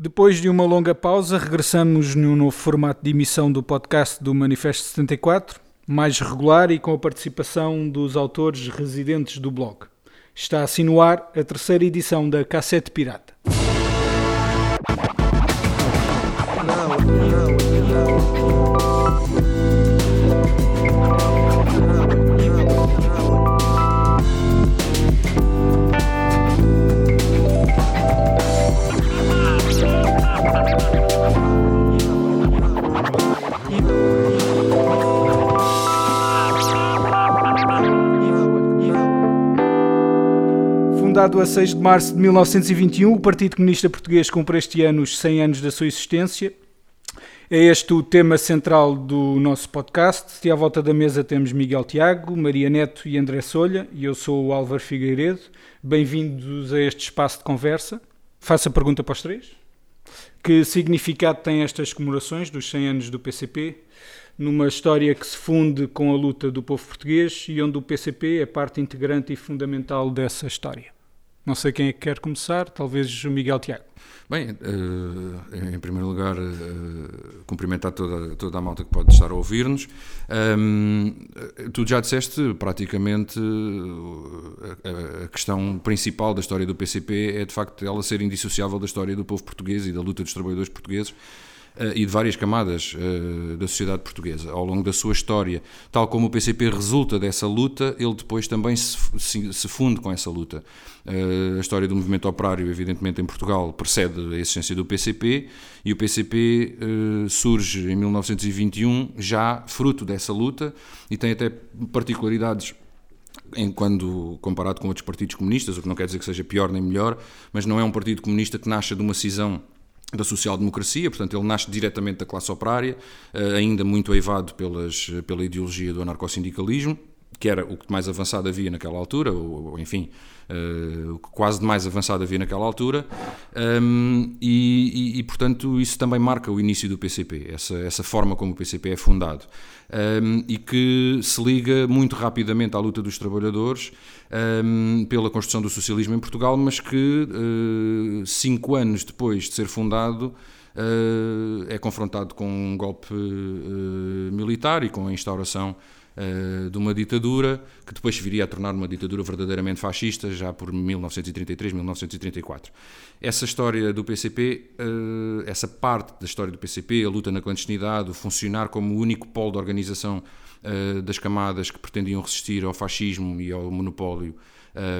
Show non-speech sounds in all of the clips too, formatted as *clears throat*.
Depois de uma longa pausa, regressamos num novo formato de emissão do podcast do Manifesto 74, mais regular e com a participação dos autores residentes do blog. Está assim no ar a terceira edição da Cassete Pirata. Fundado a 6 de março de 1921, o Partido Comunista Português cumpre este ano os 100 anos da sua existência. É este o tema central do nosso podcast. E à volta da mesa temos Miguel Tiago, Maria Neto e André Solha, e eu sou o Álvaro Figueiredo. Bem-vindos a este espaço de conversa. Faço a pergunta para os três. Que significado têm estas comemorações dos 100 anos do PCP, numa história que se funde com a luta do povo português e onde o PCP é parte integrante e fundamental dessa história? Não sei quem é que quer começar, talvez o Miguel Tiago. Bem, uh, em primeiro lugar, uh, cumprimentar toda, toda a malta que pode estar a ouvir-nos. Um, tu já disseste praticamente a, a, questão principal da história do PCP é de facto ela ser indissociável da história do povo português e da luta dos trabalhadores portugueses eh, e de várias camadas uh, da sociedade portuguesa ao longo da sua história. Tal como o PCP resulta dessa luta, ele depois também se, funde com essa luta. Uh, a história do movimento operário, evidentemente, em Portugal precede a existência do PCP e o PCP surge em 1921 já fruto dessa luta e tem até particularidades em quando comparado com outros partidos comunistas, o que não quer dizer que seja pior nem melhor, mas não é um partido comunista que nasce de uma cisão da social-democracia, portanto ele nasce diretamente da classe operária, eh, ainda muito aivado pelas, pela ideologia do anarcossindicalismo, que era o que mais avançado havia naquela altura, ou, enfim, uh, o que quase de mais avançado havia naquela altura, um, e, e, e, portanto isso também marca o início do PCP, essa, essa forma como o PCP é fundado, um, e que se liga muito rapidamente à luta dos trabalhadores um, pela construção do socialismo em Portugal, mas que uh, cinco anos depois de ser fundado uh, é confrontado com um golpe militar e com a instauração uh, de uma ditadura que depois viria a tornar uma ditadura verdadeiramente fascista já por 1933, 1934. Essa história do PCP, uh, eh, essa parte da história do PCP, a luta na clandestinidade, o funcionar como o único polo de organização uh, das camadas que pretendiam resistir ao fascismo e ao monopólio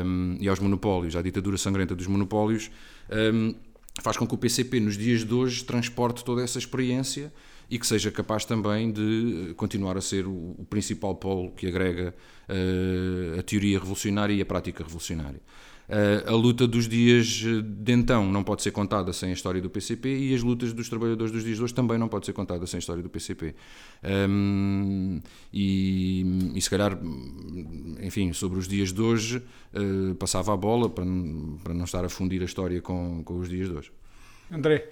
um, e aos monopólios, à ditadura sangrenta dos monopólios, um, faz com que o PCP nos dias de hoje transporte toda essa experiência e que seja capaz também de continuar a ser o, o principal polo que agrega uh, a teoria revolucionária e a prática revolucionária. Uh, a luta dos dias de então não pode ser contada sem a história do PCP e as lutas dos trabalhadores dos dias de hoje também não pode ser contada sem a história do PCP. Um, e, e, se calhar, enfim, sobre os dias de hoje, uh, passava a bola para, para não estar a fundir a história com, com os dias de hoje. André.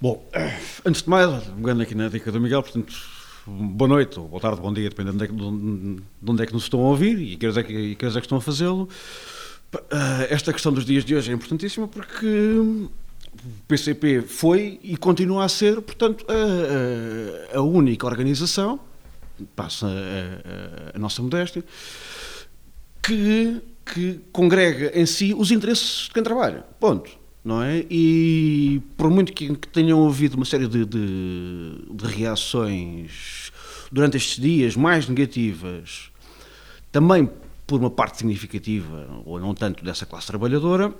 Bom, *clears throat* antes de mais, pegando aqui na dica do Miguel, portanto, boa noite, ou boa tarde, bom dia, dependendo de onde, de onde é que nos estão a ouvir e que é que, é que estão a fazê-lo. Eh, esta questão dos dias de hoje é importantíssima porque o PCP foi e continua a ser, portanto, a, a, a única organização, passa a, a, nossa modéstia, que, que congrega em si os interesses de quem trabalha. Ponto não é? E por muito que, que tenham havido uma série de, de, de, reações durante estes dias mais negativas, também por uma parte significativa, ou não tanto, dessa classe trabalhadora,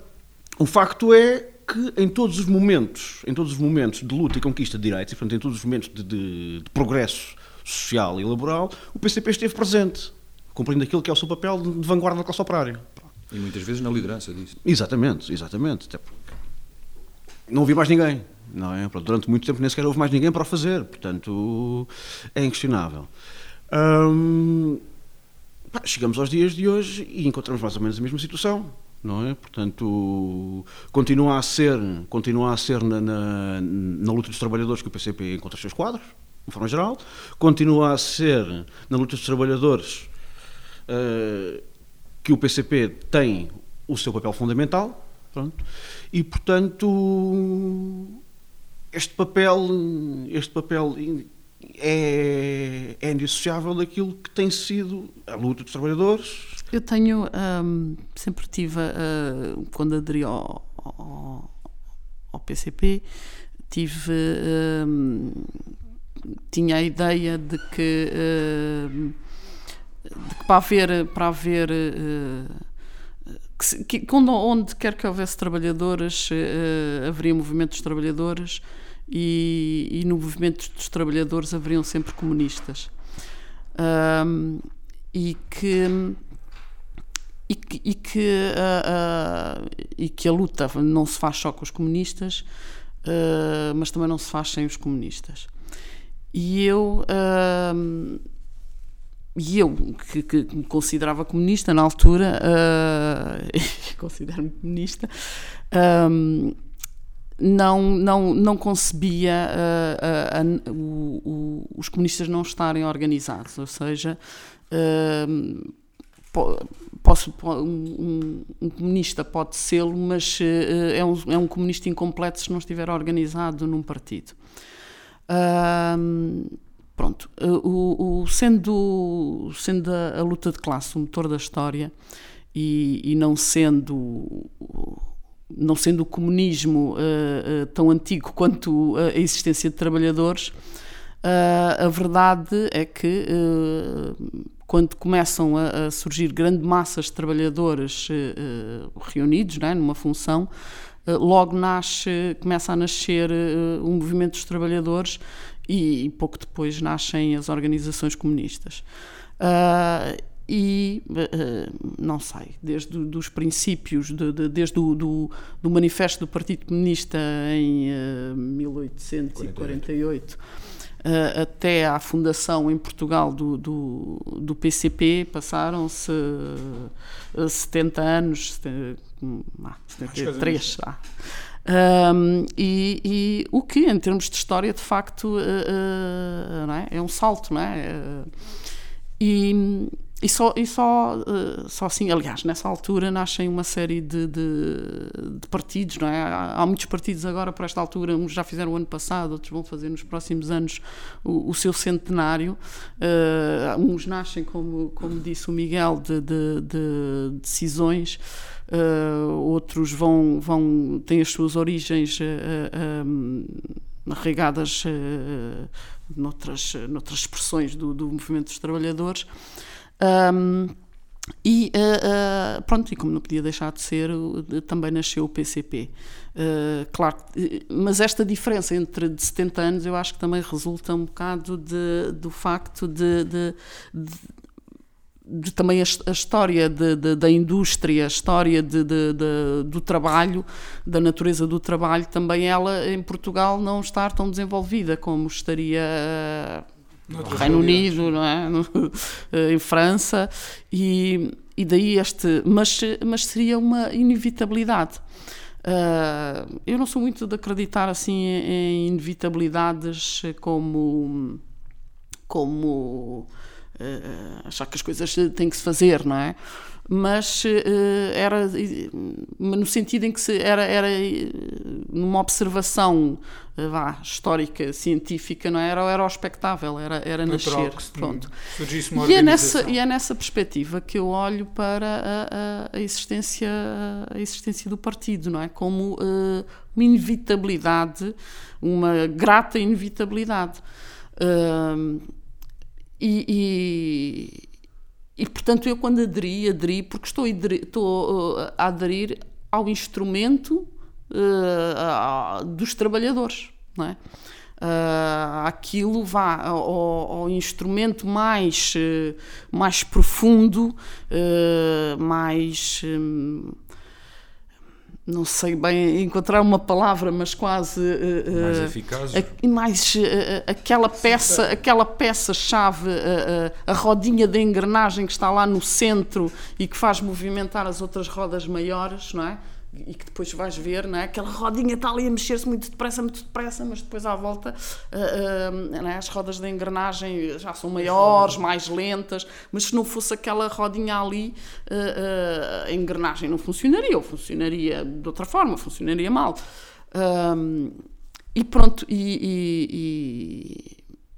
o facto é que em todos os momentos, em todos os momentos de luta e conquista de direitos, e portanto em todos os momentos de, de, de progresso social e laboral, o PCP esteve presente, cumprindo aquilo que é o seu papel de vanguarda da classe operária. E muitas vezes na liderança disso. Exatamente, exatamente. Até não havia mais ninguém, não é? Durante muito tempo nem sequer houve mais ninguém para o fazer, portanto é inquestionável. Hum, pá, chegamos aos dias de hoje e encontramos mais ou menos a mesma situação, não é? Portanto, continua a ser, continua a ser na, na, na luta dos trabalhadores que o PCP encontra os seus quadros, de forma geral, continua a ser na luta dos trabalhadores uh, que o PCP tem o seu papel fundamental, Pronto. E, portanto, este papel, este papel é, é indissociável daquilo que tem sido a luta dos trabalhadores. Eu tenho, um, sempre tive, uh, quando aderi ao, ao, ao PCP, tive, um, tinha a ideia de que, de que para haver, para haver uh, que, que, onde quer que houvesse trabalhadores, uh, haveria movimentos de trabalhadores e, e, no movimento dos trabalhadores haveriam sempre comunistas. Um, e que e que, e que, uh, uh, e que a luta não se faz só com os comunistas, uh, mas também não se faz sem os comunistas. E eu, e eu que, que, me considerava comunista na altura, *laughs* considero-me comunista, não, não, não concebia uh, uh, uh, o, o, os comunistas não estarem organizados, ou seja, posso, um, um, comunista pode ser, mas é, um, é um comunista incompleto se não estiver organizado num partido. Pronto, o, o, sendo, sendo a, a, luta de classe o motor da história e, e não sendo não sendo o comunismo uh, uh, tão antigo quanto a existência de trabalhadores, uh, a verdade é que quando começam a, a, surgir grandes massas de trabalhadores reunidos né, numa função, logo nasce, começa a nascer um movimento dos trabalhadores e, e, pouco depois nascem as organizações comunistas e uh, não sei, desde os princípios, de, de, desde o do, do, Manifesto do Partido Comunista em uh, 1848 uh, até à fundação em Portugal do, do, do PCP, passaram-se 70 anos, 70, ah, 73, ah. Um, e, e, o que, em termos de história, de facto, é? é? um salto, não é? E, e só, e só, só assim, aliás, nessa altura nascem uma série de, de, de partidos, não é? Há, há, muitos partidos agora para esta altura, uns já fizeram o ano passado, outros vão fazer nos próximos anos o, o seu centenário. Uh, uns nascem, como, como disse o Miguel, de, de, de decisões, uh, outros vão, vão, têm as suas origens arraigadas noutras, noutras expressões do, do movimento dos trabalhadores. Um, e uh, uh, pronto, e como não podia deixar de ser, também nasceu o PCP. Uh, claro, mas esta diferença entre de 70 anos eu acho que também resulta um bocado de, do facto de, de, de de, também a, a história de, de, da indústria, a história do trabalho, da natureza do trabalho, também ela em Portugal não estar tão desenvolvida como estaria no Reino Unido, não é? Eh, em França, e, e daí este. Mas, mas seria uma inevitabilidade. Uh, eu não sou muito de acreditar assim em inevitabilidades como. como uh, achar que as coisas têm que se fazer, não é? mas uh, era no sentido em que se, era, era numa observação uh, vá, histórica, científica, não é? era, era o espectável, era, era nascer. Pronto. E é, nessa, e é nessa perspectiva que eu olho para a, a, existência, a existência do partido, não é? Como uh, uma inevitabilidade, uma grata inevitabilidade. E, e e, portanto, eu quando aderi, aderi porque estou estou uh, a aderir ao instrumento uh, dos trabalhadores, não é? Uh, aquilo vá ao, ao instrumento mais, mais profundo, uh, mais. Um, não sei bem encontrar uma palavra, mas quase uh, mais eficaz, a, mais uh, aquela peça, aquela peça chave, a rodinha de engrenagem que está lá no centro e que faz movimentar as outras rodas maiores, não é? E que depois vais ver, não é? aquela rodinha está ali a mexer-se muito depressa, muito depressa, mas depois à volta uh, uh, é? as rodas da engrenagem já são maiores, mais lentas, mas se não fosse aquela rodinha ali, uh, a engrenagem não funcionaria, ou funcionaria de outra forma, funcionaria mal. e pronto, e,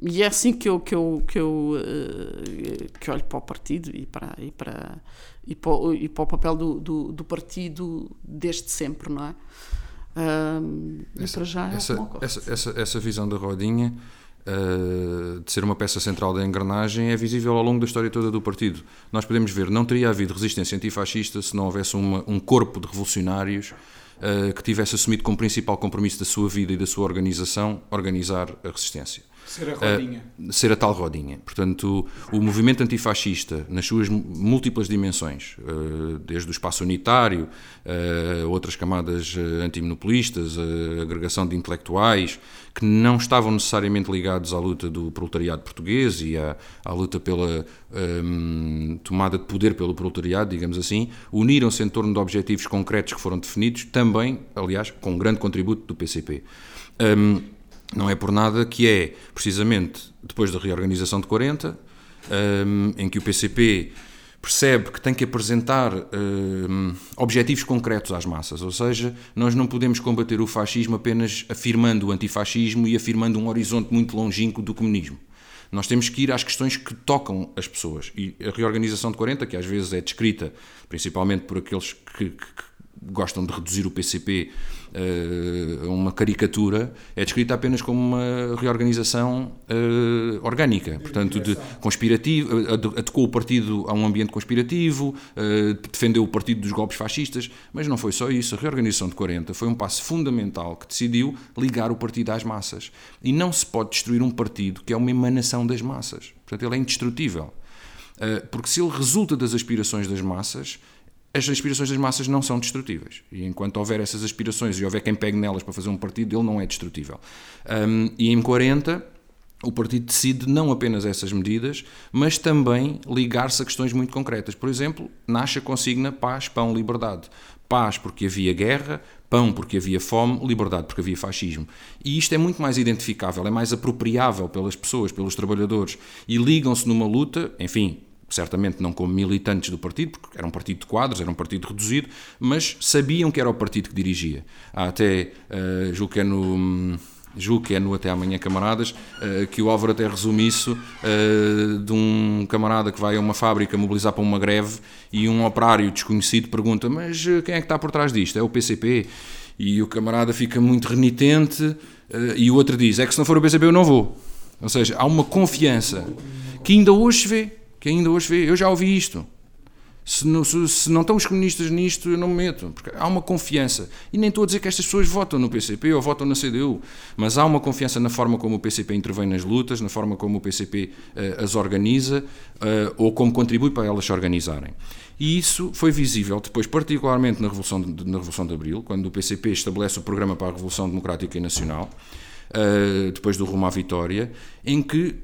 e, e, é assim que eu, que eu, que eu que olho para o partido e para, e para, e para, o, e para o papel do, do, do, partido desde sempre, não é? Uh, essa, já é essa, essa, essa, essa visão da rodinha uh, de ser uma peça central da engrenagem é visível ao longo da história toda do partido. Nós podemos ver, não teria havido resistência antifascista se não houvesse uma, um corpo de revolucionários uh, que tivesse assumido como principal compromisso da sua vida e da sua organização organizar a resistência. Ser a rodinha. Uh, ser a tal rodinha. Portanto, o, o, movimento antifascista, nas suas múltiplas dimensões, uh, desde o espaço unitário, uh, outras camadas antimonopolistas, a agregação de intelectuais, que não estavam necessariamente ligados à luta do proletariado português e à, à luta pela um, tomada de poder pelo proletariado, digamos assim, uniram-se em torno de objetivos concretos que foram definidos, também, aliás, com um grande contributo do PCP. Um, não é por nada que é, precisamente, depois da reorganização de 40, um, em que o PCP percebe que tem que apresentar um, objetivos concretos às massas, ou seja, nós não podemos combater o fascismo apenas afirmando o antifascismo e afirmando um horizonte muito longínquo do comunismo. Nós temos que ir às questões que tocam as pessoas. E a reorganização de 40, que às vezes é descrita principalmente por aqueles que, que, gostam de reduzir o PCP uma caricatura, é descrita apenas como uma reorganização uh, orgânica, portanto, de conspirativo, atacou o partido a um ambiente conspirativo, uh, defendeu o partido dos golpes fascistas, mas não foi só isso. A reorganização de 40 foi um passo fundamental que decidiu ligar o partido às massas. E não se pode destruir um partido que é uma emanação das massas. Portanto, ele é indestrutível. Porque se ele resulta das aspirações das massas, as aspirações das massas não são destrutíveis. E enquanto houver essas aspirações e houver quem pegue nelas para fazer um partido, ele não é destrutível. Um, e em 40, o partido decide não apenas essas medidas, mas também ligar-se a questões muito concretas. Por exemplo, nasce a consigna paz, pão, liberdade. Paz porque havia guerra, pão porque havia fome, liberdade porque havia fascismo. E isto é muito mais identificável, é mais apropriável pelas pessoas, pelos trabalhadores. E ligam-se numa luta, enfim, certamente não como militantes do partido, porque era um partido de quadros, era um partido reduzido, mas sabiam que era o partido que dirigia. Há até, uh, julgo que é no... Julgo que é no Até Amanhã Camaradas, uh, que o Álvaro até resume isso uh, de um camarada que vai a uma fábrica mobilizar para uma greve e um operário desconhecido pergunta: Mas quem é que está por trás disto? É o PCP? E o camarada fica muito renitente e o outro diz: É que se não for o PCP eu não vou. Ou seja, há uma confiança que ainda hoje se vê que ainda hoje vê. Eu já ouvi isto. Se não, se, se não estão os comunistas nisto, eu não me meto. Porque há uma confiança. E nem estou a dizer que estas pessoas votam no PCP ou votam na CDU, mas há uma confiança na forma como o PCP intervém nas lutas, na forma como o PCP uh, eh, as organiza uh, ou como contribui para elas se organizarem. E isso foi visível depois, particularmente na Revolução de, na Revolução de Abril, quando o PCP estabelece o programa para a Revolução Democrática e Nacional, uh, depois do rumo à vitória, em que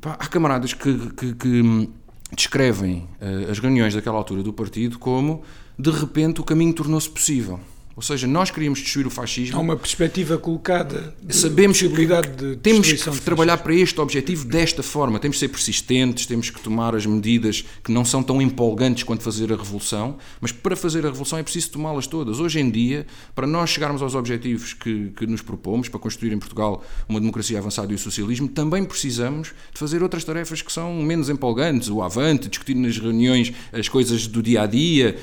Pá, há camaradas que, que, que descrevem uh, as reuniões daquela altura do partido como de repente o caminho tornou-se possível. Ou seja, nós queríamos destruir o fascismo. Há uma perspectiva colocada Sabemos possibilidade de Temos que trabalhar para este objetivo desta forma. Temos que ser persistentes, temos que tomar as medidas que não são tão empolgantes quanto fazer a revolução, mas para fazer a revolução é preciso tomá-las todas. Hoje em dia, para nós chegarmos aos objetivos que, que nos propomos, para construir em Portugal uma democracia avançada e o socialismo, também precisamos de fazer outras tarefas que são menos empolgantes, o avante, discutir nas reuniões as coisas do dia a dia,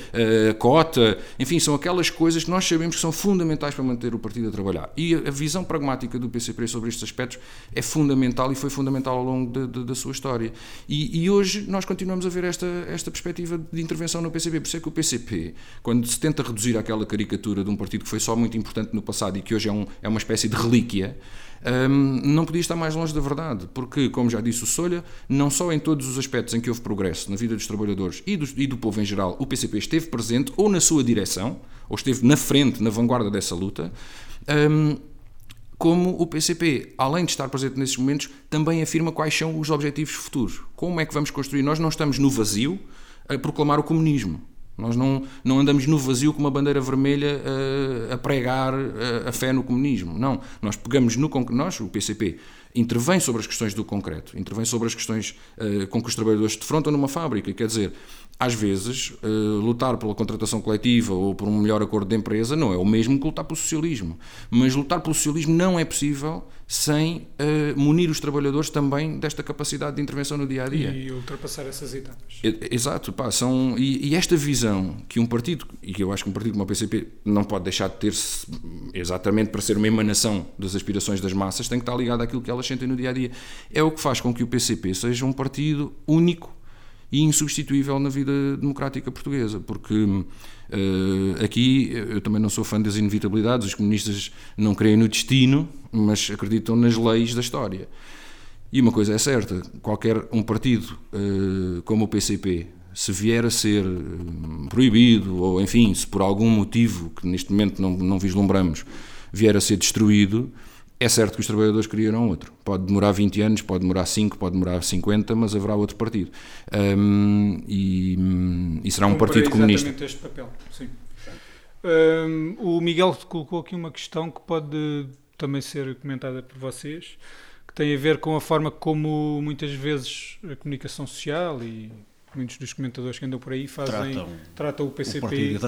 a cota, enfim, são aquelas coisas que nós sabemos que são fundamentais para manter o partido a trabalhar. E a, visão pragmática do PCP sobre estes aspectos é fundamental e foi fundamental ao longo de, de, da sua história. E, e, hoje nós continuamos a ver esta, esta perspectiva de intervenção no PCP. Por isso é que o PCP, quando se tenta reduzir aquela caricatura de um partido que foi só muito importante no passado e que hoje é, um, é uma espécie de relíquia, um, não podia estar mais longe da verdade, porque, como já disse o Solha, não só em todos os aspectos em que houve progresso na vida dos trabalhadores e do, e do povo em geral, o PCP esteve presente ou na sua direção, ou esteve na frente, na vanguarda dessa luta, um, como o PCP, além de estar presente nesses momentos, também afirma quais são os objetivos futuros. Como é que vamos construir? Nós não estamos no vazio a proclamar o comunismo. Nós não, não andamos no vazio com uma bandeira vermelha a, a pregar a, a, fé no comunismo. Não. Nós pegamos no. Nós, o PCP, intervém sobre as questões do concreto, intervém sobre as questões uh, com que os trabalhadores se defrontam numa fábrica. Quer dizer, às vezes, uh, lutar pela contratação coletiva ou por um melhor acordo de empresa não é o mesmo que lutar pelo socialismo. Mas lutar pelo socialismo não é possível sem uh, munir os trabalhadores também desta capacidade de intervenção no dia a dia. E ultrapassar essas etapas. Exato, pá, são, e, e, esta visão que um partido, e que eu acho que um partido como o PCP não pode deixar de ter-se exatamente para ser uma emanação das aspirações das massas, tem que estar ligado àquilo que elas sentem no dia a dia. É o que faz com que o PCP seja um partido único e insubstituível na vida democrática portuguesa, porque uh, aqui eu também não sou fã das inevitabilidades, os comunistas não creem no destino, mas acreditam nas leis da história. E uma coisa é certa, qualquer um partido uh, como o PCP, se vier a ser uh, proibido, ou enfim, se por algum motivo que neste momento não, não vislumbramos, vier a ser destruído, é certo que os trabalhadores queriam outro. Pode demorar 20 anos, pode demorar 5, pode demorar 50, mas haverá outro partido. Um, e, e, será um partido comunista. Exatamente este papel, sim. Um, o Miguel colocou aqui uma questão que pode também ser comentada por vocês, que tem a ver com a forma como muitas vezes a comunicação social e muitos dos comentadores que andam por aí fazem, tratam, tratam o PCP,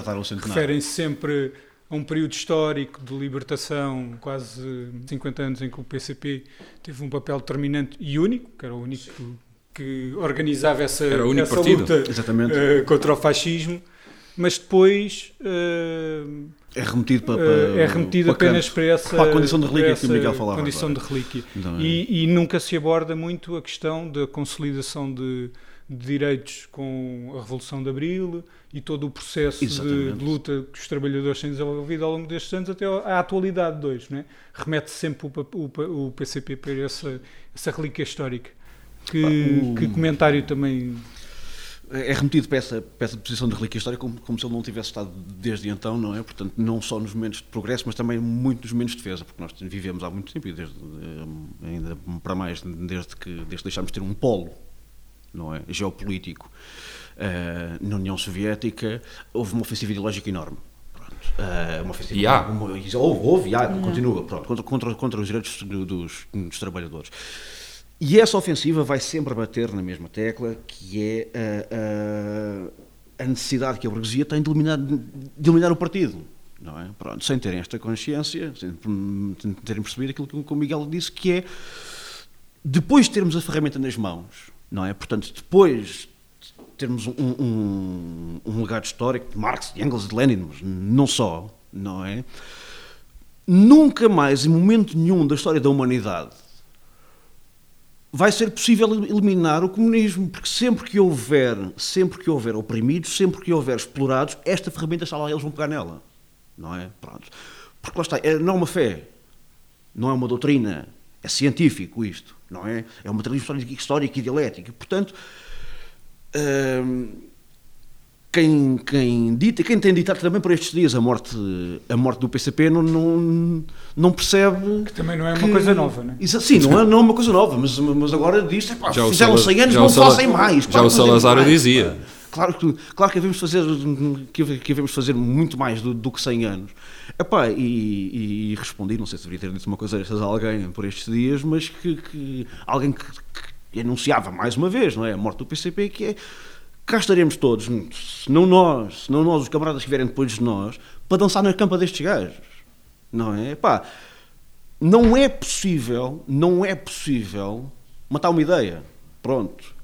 referem -se sempre a um período histórico de libertação, quase 50 anos em que o PCP teve um papel determinante e único, que era o único que, organizava essa, essa luta uh, contra o fascismo, mas depois uh, é remetido para, para é remetido para apenas para essa para a condição de relíquia que o Miguel falava. Condição de relíquia. Então, é. e, e, nunca se aborda muito a questão da consolidação de, de direitos com a Revolução de Abril e todo o processo de, de, luta que os trabalhadores têm desenvolvido ao longo destes anos até à atualidade de hoje. Não é? Remete sempre o, o, o PCP para essa, essa relíquia histórica. Que, ah, o... que comentário também é remetido para essa, para essa posição de relíquia histórica como, como, se ele não tivesse estado desde então, não é? Portanto, não só nos momentos de progresso, mas também muito nos momentos de defesa, porque nós vivemos há muito tempo e desde, eh, ainda para mais desde que, desde que deixámos de ter um polo não é? geopolítico uh, na União Soviética, houve uma ofensiva ideológica enorme. Uh, uma ofensiva, e há. Uma, houve, houve, e há, continua, pronto, contra, contra, contra os direitos dos, dos, trabalhadores. E essa ofensiva vai sempre bater na mesma tecla, que é a, a, a necessidade que a burguesia tem de eliminar, de eliminar o partido. Não é? Pronto, sem terem esta consciência, sem terem percebido aquilo que o Miguel disse, que é depois de termos a ferramenta nas mãos, não é? Portanto, depois de termos um, um, um legado histórico de Marx, de Engels, de Lenin, mas não só, não é? Nunca mais, em momento nenhum da história da humanidade, vai ser possível eliminar o comunismo, porque sempre que houver, sempre que houver oprimidos, sempre que houver explorados, esta ferramenta está lá, eles vão pegar nela, não é? Pronto. Porque lá está, é, não é uma fé, não é uma doutrina, é científico isto, não é? É uma tradição histórica e dialética. Portanto, hum, quem, quem, dita, quem tem ditado também por estes dias a morte, a morte do PCP não, não, não percebe. Que também não é que, uma coisa nova, não é? Sim, não é, não é uma coisa nova, mas, mas agora diz: pá, fizeram 100 anos, não fazem mais. Já o Salazar dizia. Claro que, claro que devemos fazer, que devemos fazer muito mais do, do que 100 anos. Epá, e, e, respondi, não sei se deveria ter dito uma coisa a alguém por estes dias, mas que, que alguém que, que, anunciava mais uma vez, não é? A morte do PCP, que é cá estaremos todos, se não nós, se não nós, os camaradas que vierem depois de nós, para dançar na campa destes gajos, não é? Epá, não é possível, não é possível matar uma ideia. Pronto.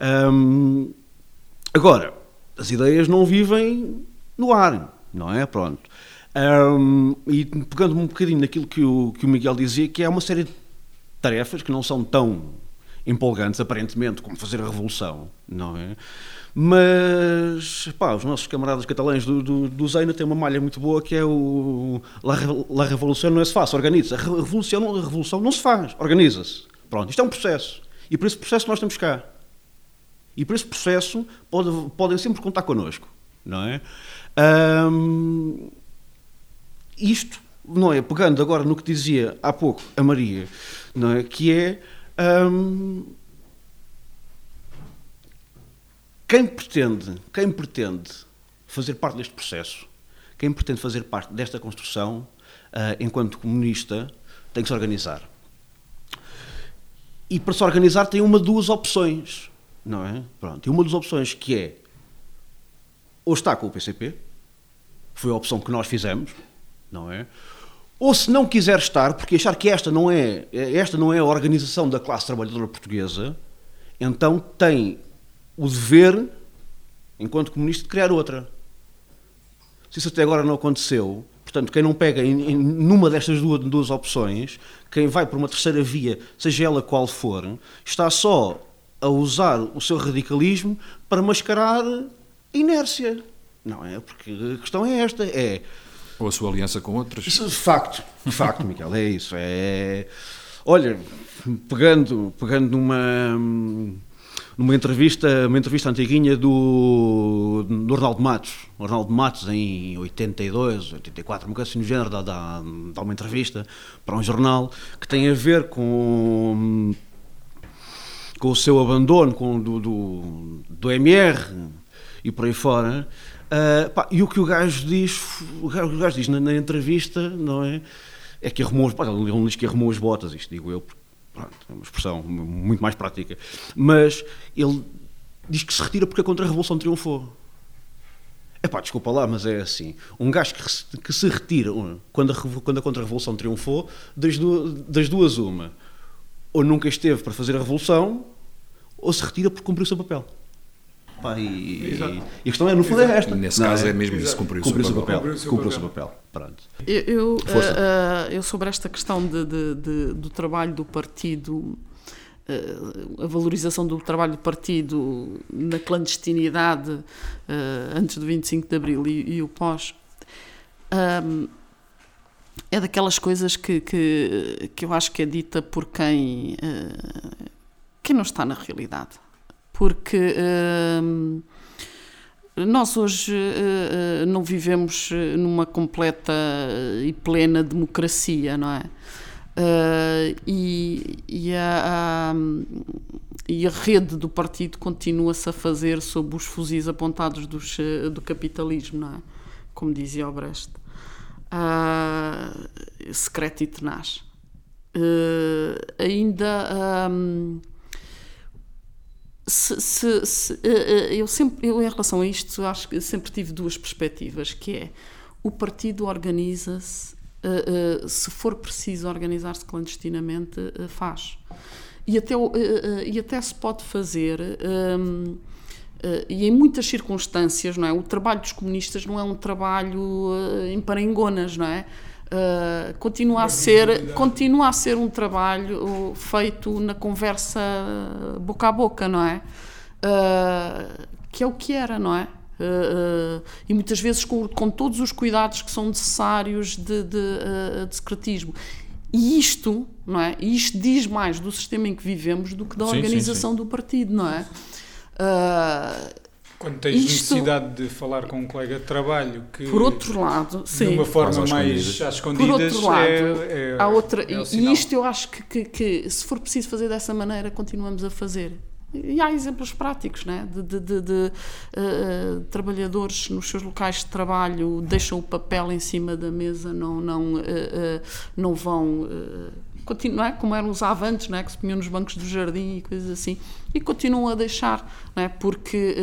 Hum, Agora, as ideias não vivem no ar, não é? Pronto. Um, e pegando um bocadinho naquilo que o, que o Miguel dizia, que é uma série de tarefas que não são tão empolgantes, aparentemente, como fazer a revolução, não é? Mas, pá, os nossos camaradas catalães do, do, do Zeina têm uma malha muito boa que é o La, La Revolução não é se faz, organiza. A revolução, a revolução não se faz, organiza-se. Pronto, isto é um processo. E por esse processo nós estamos cá. E por esse processo pode, podem sempre contar connosco, não é? Um, isto, não é? Pegando agora no que dizia há pouco a Maria, não é? Que é um, quem pretende, quem pretende fazer parte deste processo, quem pretende fazer parte desta construção, uh, enquanto comunista, tem que se organizar. E para se organizar tem uma duas opções não é? Pronto. E uma das opções que é ou está com o PCP, foi a opção que nós fizemos, não é? Ou se não quiser estar, porque achar que esta não é, esta não é a organização da classe trabalhadora portuguesa, então tem o dever, enquanto comunista, de criar outra. Se isso até agora não aconteceu, portanto, quem não pega em, em numa destas duas, duas opções, quem vai por uma terceira via, seja ela qual for, está só a usar o seu radicalismo para mascarar inércia. Não é? Porque a questão é esta: é. Ou a sua aliança com outras. Isso, de facto, de facto, Miguel, é isso. É. Olha, pegando, pegando numa numa entrevista, uma entrevista antiguinha do, do Arnaldo Matos. O Arnaldo Matos, em 82, 84, uma coisa assim no género, dá, dá, dá uma entrevista para um jornal que tem a ver com, com o seu abandono com, do, do, do MR e por aí fora. Uh, pá, e o que o gajo diz, o gajo, o gajo diz na, na, entrevista, não é? É que arrumou, pá, ele não diz que arrumou as botas, isto digo eu, Pronto, é uma expressão muito mais prática. Mas ele diz que se retira porque a Contra-Revolução triunfou. É pá, desculpa lá, mas é assim. Um gajo que, que se retira quando a, quando a Contra-Revolução triunfou, das duas, das duas uma. Ou nunca esteve para fazer a revolução, ou se retira porque cumpriu o seu papel. Pá, e, e, a questão é, no fundo, é Exato. é esta. Nesse caso é, é mesmo isso, cumpriu, cumpriu o seu papel. papel. Cumpriu o seu papel. Pronto. Eu, eu, uh, uh, eu, sobre esta questão de, de, de, do trabalho do partido, uh, a valorização do trabalho do partido na clandestinidade antes do 25 de Abril e, e o pós, um, é daquelas coisas que, que, que eu acho que é dita por quem, quem não está na realidade porque uh, nós hoje uh, não vivemos numa completa e plena democracia, não é? Uh, e, e, a, a, e, a, rede do partido continua-se a fazer sob os fuzis apontados dos, do capitalismo, não é? Como dizia o Brecht. Uh, secreto e tenaz. Uh, ainda. Um, se, se, se, eh, eh, eu sempre eu em relação a isto acho que sempre tive duas perspectivas que é o partido organiza-se uh, se for preciso organizar-se clandestinamente faz. E até e até se pode fazer um, e em muitas circunstâncias não é? O trabalho dos comunistas não é um trabalho em parangonas não é Uh, continua, a ser, continua a ser um trabalho feito na conversa boca a boca, não é? Uh, que é o que era, não é? Uh, e muitas vezes com, com, todos os cuidados que são necessários de, de, de secretismo. E isto, não é? Isto diz mais do sistema em que vivemos do que da sim, organização sim, sim. do partido, não é? Quando tens Isto, necessidade de falar com um colega de trabalho que. Por outro lado, sim. De uma forma mais às escondidas. Por outro lado, é, é, há outra. É e isto eu acho que, que, que, se for preciso fazer dessa maneira, continuamos a fazer. E há exemplos práticos, né? de, de, de, de uh, trabalhadores nos seus locais de trabalho deixam o papel em cima da mesa, não, não, uh, uh, não vão não é? como eram os avantes, não é? que se punham nos bancos do jardim e coisas assim, e continuam a deixar, não é? porque,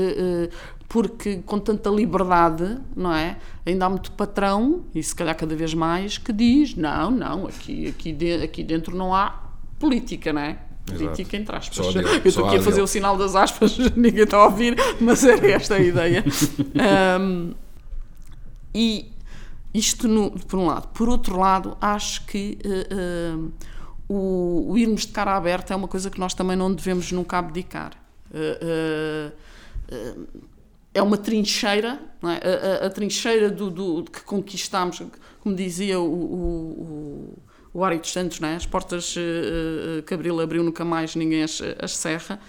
uh, porque com tanta liberdade, não é? ainda há muito patrão, e se calhar cada vez mais, que diz, não, não, aqui, aqui, de, aqui dentro não há política, não é? Política entre aspas. Só *laughs* eu estou aqui a fazer o sinal das aspas, *laughs* ninguém está a ouvir, mas era esta a ideia. *laughs* um, e isto no, por um lado. Por outro lado, acho que uh, uh, o, o, irmos de cara aberta é uma coisa que nós também não devemos nunca abdicar. Uh, uh, é uma trincheira, é? a, a, a, trincheira do, do, que conquistamos, como dizia o, o, o dos Santos, é? as portas uh, que Abril abriu nunca mais ninguém as, as cerra.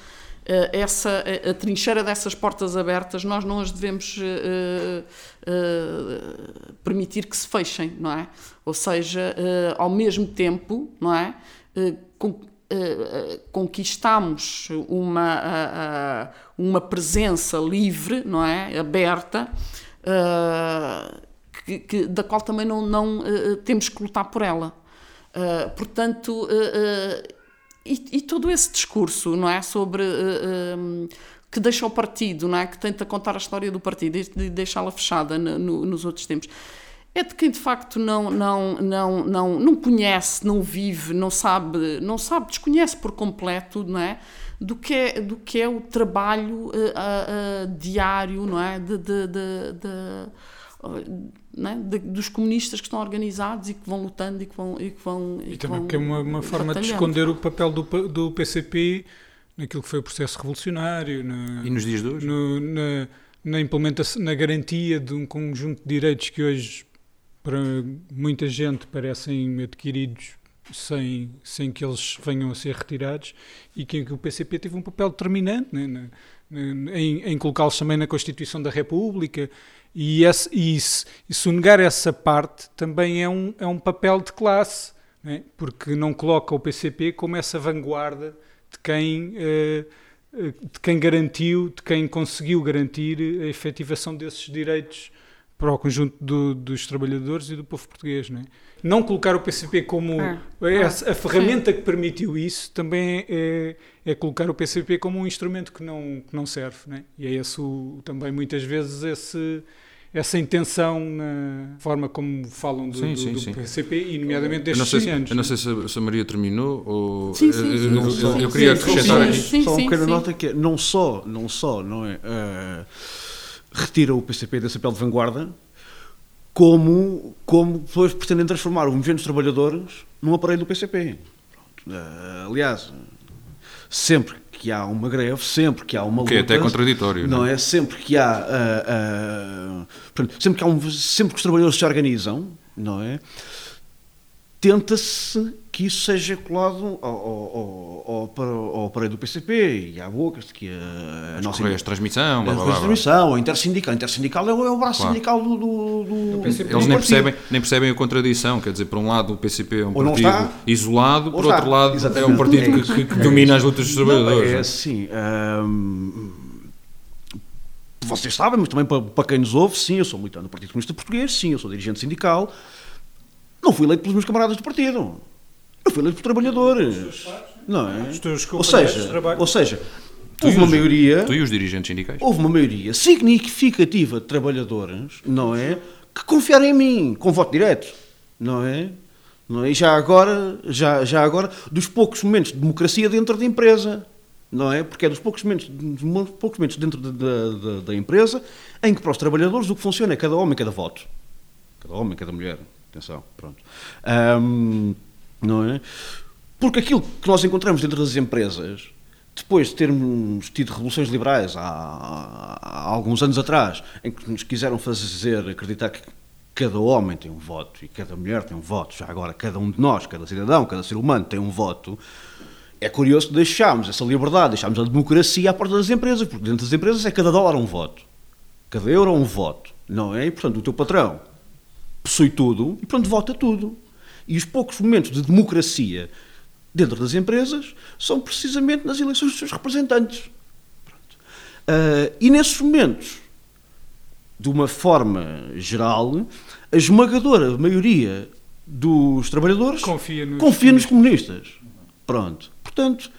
Essa, a, a, trincheira dessas portas abertas, nós não as devemos permitir que se fechem, não é? Ou seja, ao mesmo tempo, não é? conquistamos uma, uma presença livre, não é? Aberta, que, que, da qual também não, não temos que lutar por ela. portanto, e, todo esse discurso, não é? Sobre que deixa o partido, não é? que tenta contar a história do partido e deixá-la fechada no, nos outros tempos é de quem de facto não, não, não, não, não conhece, não vive, não sabe, não sabe, desconhece por completo, não é? Do que é, do que é o trabalho uh, uh, diário, não é? De, de, de, de é? De, dos comunistas que estão organizados e que vão lutando e que vão e que vão e, e também vão, que é uma, uma forma de esconder o papel do, do PCP naquilo que foi o processo revolucionário na, e nos dias de hoje no, na, na implementação na garantia de um conjunto de direitos que hoje para muita gente parecem adquiridos sem, sem que eles venham a ser retirados e que o PCP teve um papel determinante né, na, na, em, em colocá-los também na Constituição da República e, esse, e, se, e sonegar essa parte também é um, é um papel de classe, né, porque não coloca o PCP como essa vanguarda de quem... Uh, de quem garantiu, de quem conseguiu garantir a efetivação desses direitos para o conjunto do, dos trabalhadores e do povo português. Não, é? não colocar o PCP como ah, a, a, ferramenta sim. que permitiu isso também é, é, colocar o PCP como um instrumento que não, que não serve. Não é? E é esse o, também muitas vezes esse, essa intenção na forma como falam do, sim, do, sim, do PCP e nomeadamente destes 100 anos. Eu não sei se a, se a Maria terminou ou sim, sim, eu, eu, eu, queria acrescentar aqui. Só uma pequena nota que é, não só, não só, não é... Uh, retira o PCP desse papel de vanguarda, como, como depois pretendem transformar o movimento dos trabalhadores num aparelho do PCP. Uh, aliás, sempre que há uma greve, sempre que há uma luta... Que é até contraditório. Não, não é? é? Sempre que há... Uh, uh, sempre, que há um, sempre que os trabalhadores se organizam, não é? Tenta-se que isso seja colado ao, ao, ao, ao aparelho do PCP e à boca que a, a nossa de transmissão, blá, blá, blá, transmissão, a intersindical, a intersindical é o, é o braço claro. sindical do, do, do, PCP. Eles nem percebem, nem percebem a contradição, quer dizer, por um lado o PCP é um ou partido está, isolado, por outro lado Exatamente. é um partido é que, que, que é domina as lutas dos trabalhadores. Não, é assim. Hum, vocês sabem, mas também para, para quem nos ouve, sim, eu sou militante do Partido Comunista Português, sim, eu sou dirigente sindical, não fui eleito pelos meus camaradas do partido. Eu fui eleito por trabalhadores. Não é? Ou seja, ou seja houve uma maioria. Tu e os dirigentes sindicais? Houve uma maioria significativa de trabalhadores, não é? Que confiaram em mim, com voto direto, não é? Não é? E já agora, já, já agora, dos poucos momentos de democracia dentro da empresa, não é? Porque é dos poucos momentos, dos poucos momentos dentro da, da, da empresa em que para os trabalhadores o que funciona é cada homem, cada voto. Cada homem, cada mulher. Atenção, pronto. Um, não é? Porque aquilo que nós encontramos dentro das empresas, depois de termos tido revoluções liberais há, há alguns anos atrás, em que nos quiseram fazer acreditar que cada homem tem um voto e cada mulher tem um voto, já agora cada um de nós, cada cidadão, cada ser humano tem um voto, é curioso que deixámos essa liberdade, deixámos a democracia à porta das empresas, porque dentro das empresas é cada dólar um voto, cada euro um voto, não é? E, portanto, o teu patrão possui tudo e, portanto, vota tudo. E os poucos momentos de democracia dentro das empresas são precisamente nas eleições dos seus representantes. Uh, e nesses momentos, de uma forma geral, a esmagadora maioria dos trabalhadores confia nos, confia nos comunistas. Pronto. Portanto,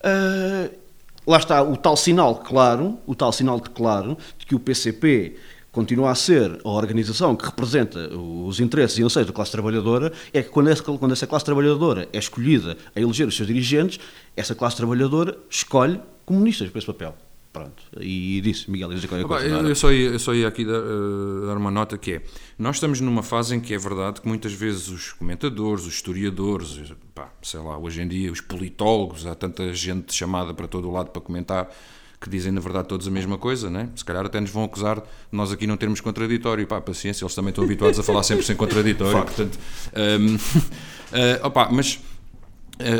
uh, lá está o tal sinal claro, o tal sinal de claro de que o PCP continua a ser a organização que representa os interesses e anseios da classe trabalhadora, é que quando essa, quando essa classe trabalhadora é escolhida a eleger os seus dirigentes, essa classe trabalhadora escolhe comunistas para esse papel. Pronto. E disse, Miguel, dizer qualquer coisa. Eu, eu, só ia, eu só ia aqui dar, uh, dar, uma nota que é, nós estamos numa fase em que é verdade que muitas vezes os comentadores, os historiadores, pá, sei lá, hoje em dia os politólogos, há tanta gente chamada para todo o lado para comentar, que dizem na verdade todos a mesma coisa, né? se calhar até nos vão acusar de nós aqui não termos contraditório. Pá, paciência, eles também estão habituados a falar sempre sem contraditório. portanto, um, uh, *laughs* eh, opa, mas uh,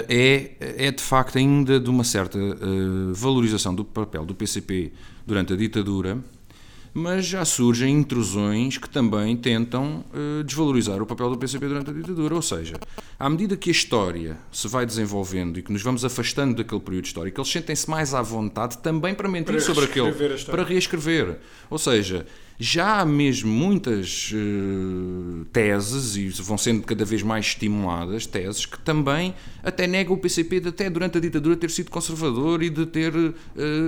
é, é de facto ainda de uma certa uh, valorização do papel do PCP durante a ditadura mas já surgem intrusões que também tentam uh, desvalorizar o papel do PCP durante a ditadura. Ou seja, à medida que a história se vai desenvolvendo e que nos vamos afastando daquele período histórico, eles sentem-se mais à vontade também para mentir para sobre aquele. para reescrever. Ou seja, Já há mesmo muitas uh, teses, e vão sendo cada vez mais estimuladas, teses que também até negam o PCP de até durante a ditadura ter sido conservador e de ter uh,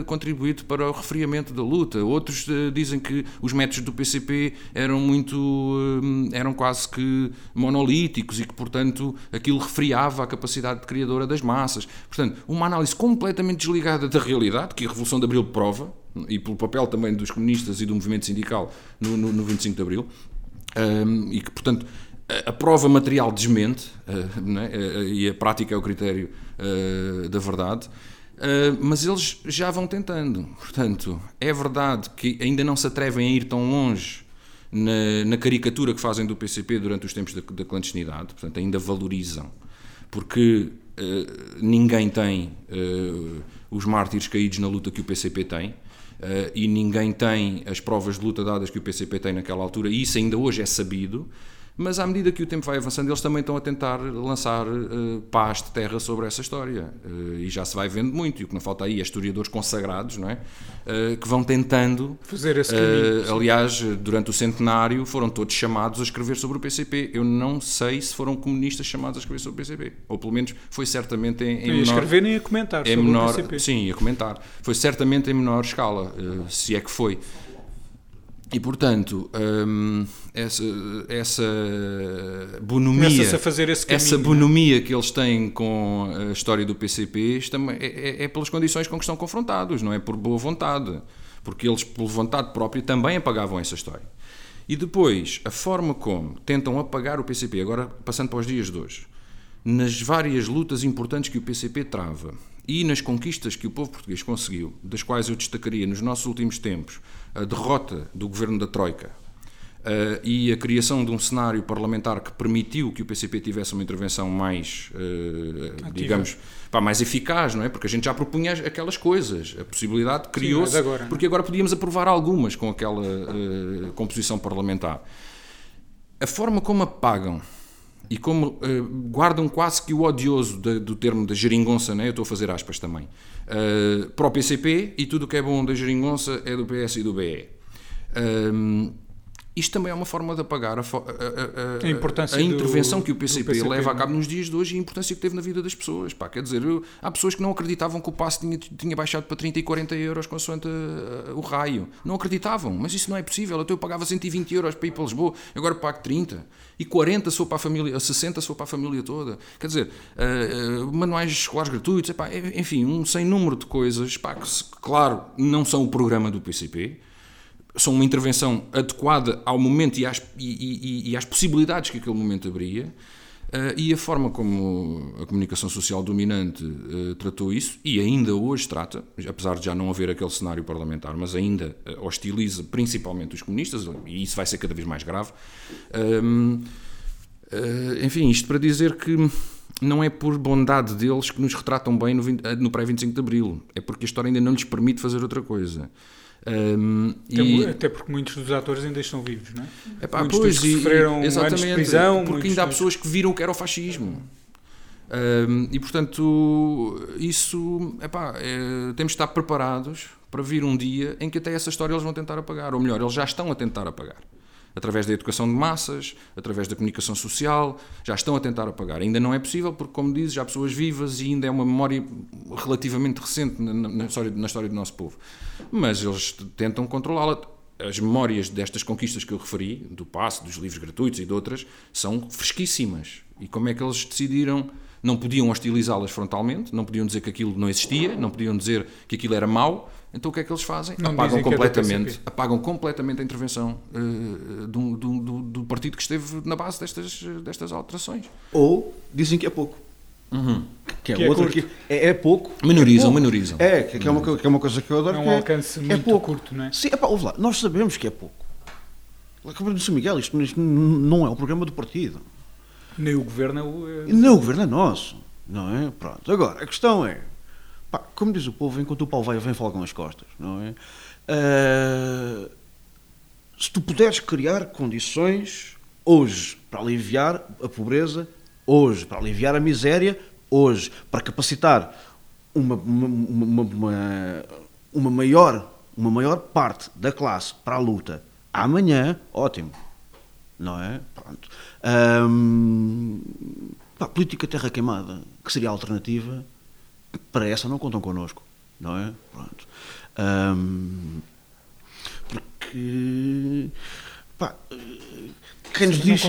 contribuído para o refriamento da luta. Outros uh, dizem que os métodos do PCP eram muito, eram quase que monolíticos e que, portanto, aquilo refriava a capacidade criadora das massas. Portanto, uma análise completamente desligada da realidade, que a Revolução de Abril prova, e pelo papel também dos comunistas e do movimento sindical no, no, no 25 de Abril, um, e que, portanto, a, prova material desmente, uh, é? e a prática é o critério uh, da verdade, uh, mas eles já vão tentando. Portanto, é verdade que ainda não se atrevem a ir tão longe na, na caricatura que fazem do PCP durante os tempos da, da clandestinidade, portanto, ainda valorizam, porque ninguém tem os mártires caídos na luta que o PCP tem. Uh, e ninguém tem as provas de luta dadas que o PCP tem naquela altura, e isso ainda hoje é sabido mas à medida que o tempo vai avançando, eles também estão a tentar lançar uh, paz de terra sobre essa história. Uh, e já se vai vendo muito. E o que não falta aí é historiadores consagrados, não é? Uh, que vão tentando. Fazer esse caminho. aliás, durante o centenário foram todos chamados a escrever sobre o PCP. Eu não sei se foram comunistas chamados a escrever sobre o PCP. Ou pelo menos foi certamente em, em menor. escrever nem a comentar sobre menor, o PCP. Sim, a comentar. Foi certamente em menor escala, se é que foi. E, portanto, hum, essa, essa bonomia, essa é? bonomia que eles têm com a história do PCP é, é, é, pelas condições com que estão confrontados, não é por boa vontade, porque eles, por vontade própria, também apagavam essa história. E depois, a forma como tentam apagar o PCP, agora passando para os dias de hoje, nas várias lutas importantes que o PCP trava e nas conquistas que o povo português conseguiu, das quais eu destacaria nos nossos últimos tempos a derrota do governo da Troika uh, e a criação de um cenário parlamentar que permitiu que o PCP tivesse uma intervenção mais, uh, digamos, pá, mais eficaz, não é? Porque a gente já propunha aquelas coisas, a possibilidade criou-se, agora, porque agora podíamos aprovar algumas com aquela uh, composição parlamentar. A forma como apagam e como uh, guardam quase que o odioso de, do termo da geringonça, né? eu estou a fazer aspas também, uh, para o PCP e tudo o que é bom da geringonça é do PS e do BE. Um, isto também é uma forma de apagar a, a, a, a, importância a intervenção do, que o PCP, PCP, leva a cabo nos dias de hoje e a importância que teve na vida das pessoas. Pá, quer dizer, eu, há pessoas que não acreditavam que o passe tinha, tinha baixado para 30 e 40 euros consoante o raio. Não acreditavam, mas isso não é possível. Então eu pagava 120 euros para ir para Lisboa, agora pago 30. E 40 sou para a família, 60 sou para a família toda. Quer dizer, uh, uh, manuais escolares gratuitos, epá, enfim, um sem número de coisas, pá, que, claro, não são o programa do PCP, são uma intervenção adequada ao momento e às, e, e, e às possibilidades que aquele momento abria. Uh, e a forma como a comunicação social dominante uh, tratou isso, e ainda hoje trata, apesar de já não haver aquele cenário parlamentar, mas ainda uh, hostiliza principalmente os comunistas, e isso vai ser cada vez mais grave. enfim, isto para dizer que não é por bondade deles que nos retratam bem no, no pré-25 de Abril, é porque a história ainda não lhes permite fazer outra coisa. Um, até, e, até porque muitos dos atores ainda estão vivos, não é? Epá, muitos pois, e, sofreram exatamente, anos de prisão. Porque ainda há pessoas que viram o que era o fascismo. Um, e portanto, isso epá, é, temos de estar preparados para vir um dia em que até essa história eles vão tentar apagar, ou melhor, eles já estão a tentar apagar através da educação de massas, através da comunicação social, já estão a tentar apagar. Ainda não é possível, porque, como dizes, há pessoas vivas e ainda é uma memória relativamente recente na, na, história, na história do nosso povo. Mas eles tentam controlá-la. As memórias destas conquistas que eu referi, do passe, dos livros gratuitos e de outras, são fresquíssimas. E como é que eles decidiram? Não podiam hostilizá-las frontalmente, não podiam dizer que aquilo não existia, não podiam dizer que aquilo era mau, então o que é que eles fazem? Não apagam é completamente, é apagam completamente a intervenção uh, do, do, do, do, partido que esteve na base destas, destas alterações. Ou dizem que é pouco. Uhum. Que, é, que é, outra, que é, é, pouco. Menorizam, é pouco. menorizam. É, que, que, é uma, que é uma coisa que eu adoro. É um alcance muito pouco. curto, não é? Sim, epá, ouve lá, nós sabemos que é pouco. Como disse o Miguel, isto, isto não é o programa do partido. Nem o governo é o. Nem o governo é nosso. Não é? Pronto. Agora, a questão é Pá, como diz o povo, enquanto o pau vai, vem folgam as costas, não é? Uh, se tu puderes criar condições hoje para aliviar a pobreza, hoje para aliviar a miséria, hoje para capacitar uma, uma, uma, uma, maior, uma maior parte da classe para a luta Amanhã, ótimo. Não é? Pronto. Hum, pá, política terra queimada, que seria a alternativa, para essa não contam connosco. Não é? Pronto. Hum, porque. Pá, quem nos diz,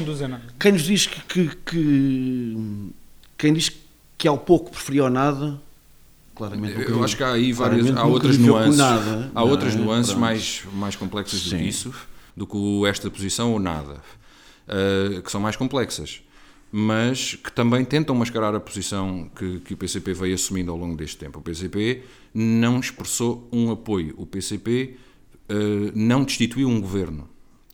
quem nos diz que, que, que, quem diz que ao pouco preferiu nada claramente eu acho que há aí várias há outras nuances nada, há outras é? nuances mais mais complexas do que isso do que esta posição ou nada uh, que são mais complexas mas que também tentam mascarar a posição que, que o PCP veio assumindo ao longo deste tempo. O PCP não expressou um apoio. O PCP uh, eh, não destituiu um governo.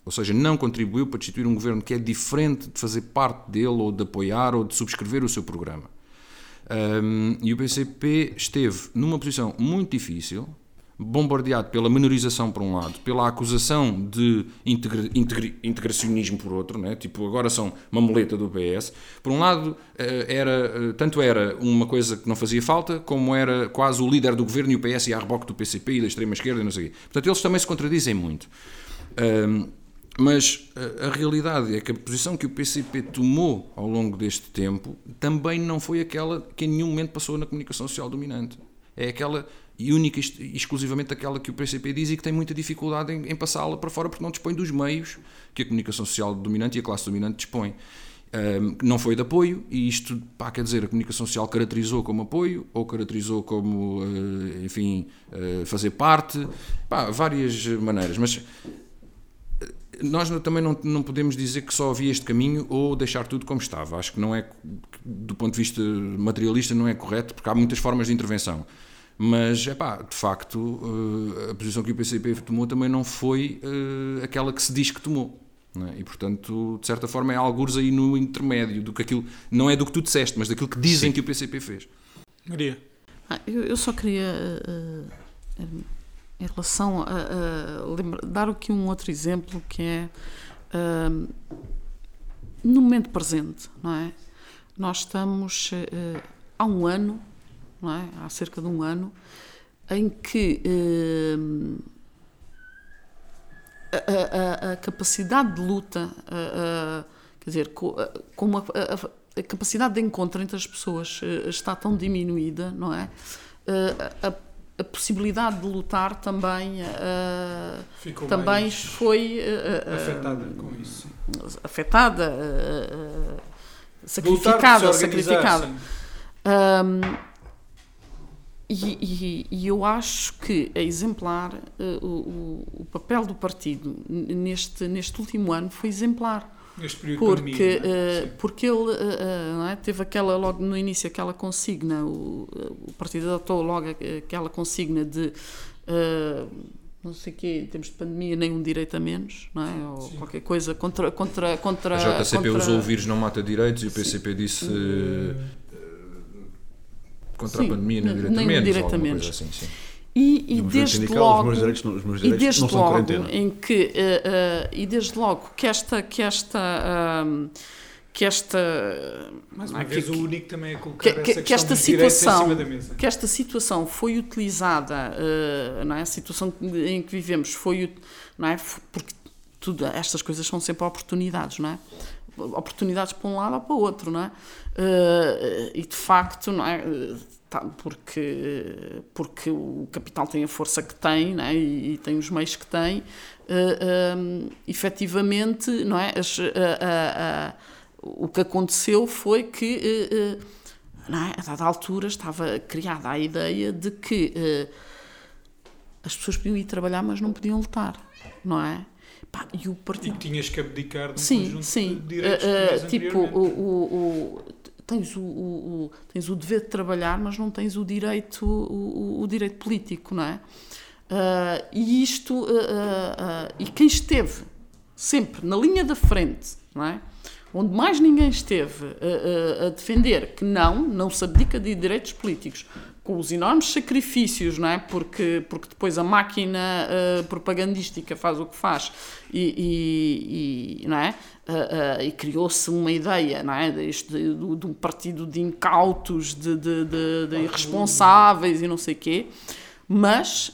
Ou seja, não contribuiu para destituir um governo que é diferente de fazer parte dele ou de apoiar ou de subscrever o seu programa. Um, e o PCP esteve numa posição muito difícil, bombardeado pela menorização por um lado, pela acusação de integra integra integracionismo por outro, né? tipo agora são uma muleta do PS. Por um lado, eh, era, eh, tanto era uma coisa que não fazia falta, como era quase o líder do governo e o PS ia a reboque do PCP e da extrema-esquerda e não sei quê. Portanto, eles também se contradizem muito. Um, mas a, a, realidade é que a posição que o PCP tomou ao longo deste tempo também não foi aquela que em nenhum momento passou na comunicação social dominante. É aquela e única exclusivamente aquela que o PCP diz e que tem muita dificuldade em, em passá-la para fora porque não dispõe dos meios que a comunicação social dominante e a classe dominante dispõe. Um, não foi de apoio e isto, pá, quer dizer, a comunicação social caracterizou como apoio ou caracterizou como, uh, enfim, uh, fazer parte, pá, várias maneiras, mas nós também não, não podemos dizer que só havia este caminho ou deixar tudo como estava. Acho que não é, do ponto de vista materialista, não é correto, porque há muitas formas de intervenção. Mas, é pá, de facto, eh, a posição que o PCP tomou também não foi uh, aquela que se diz que tomou. É? E, portanto, de certa forma, é alguns aí no intermédio do que aquilo, não é do que tu disseste, mas daquilo que dizem Sim. que o PCP fez. Maria. Ah, eu, eu, só queria uh, em relação a, a lembra, dar aqui um outro exemplo que é uh, no momento presente, não é? Nós estamos uh, há um ano, é? Há cerca de um ano, em que uh, a, a, a, capacidade de luta, quer dizer, como a, capacidade de encontro entre as pessoas está tão diminuída, não é? a a possibilidade de lutar também uh, também foi afetada com isso afetada sacrificada sacrificada um, e, e, e, eu acho que é exemplar o, o papel do partido neste neste último ano foi exemplar Neste período porque, de pandemia, uh, porque ele uh, é? teve aquela, logo no início, aquela consigna, o, o partido adotou logo aquela consigna de uh, não sei o quê, em termos de pandemia, nem um direito a menos, não é? Ou Sim. qualquer coisa contra. contra, contra a JCP contra... usou o vírus não mata direitos e o PCP Sim. disse. Contra Sim, a pandemia, nem um direito nem menos. Assim, sim. E, e desde logo, os direitos, os e desde logo em que uh, uh, e desde logo que esta que esta uh, que esta mais uma vez que, o único também é colocar que, essa que esta situação que esta situação foi utilizada não é? A situação em que vivemos foi não é? Porque tudo estas coisas são sempre oportunidades não é? Oportunidades para um lado ou para o outro não é e de facto não é Tá, porque, porque o capital tem a força que tem né, e, e tem os meios que tem, uh, um, efetivamente, não é? As, uh, uh, o que aconteceu foi que, não é? a dada altura, estava criada a ideia de que as pessoas podiam ir trabalhar, mas não podiam lutar, não é? Pá, e o partido. E tinhas que abdicar de um sim, conjunto sim. de direitos. Uh, tipo, o, o, o, tens o, o, o, tens o dever de trabalhar, mas não tens o direito, o, o direito político, não é? Uh, e isto, uh, uh, e quem esteve sempre na linha da frente, não é? onde mais ninguém esteve a defender que não, não se abdica de direitos políticos, com os enormes sacrifícios, não é? Porque, porque depois a máquina uh, propagandística faz o que faz e, e, e não é? Uh, uh, e criou-se uma ideia, não é? De, de, de, um partido de incautos, de, de, de irresponsáveis e não sei quê, mas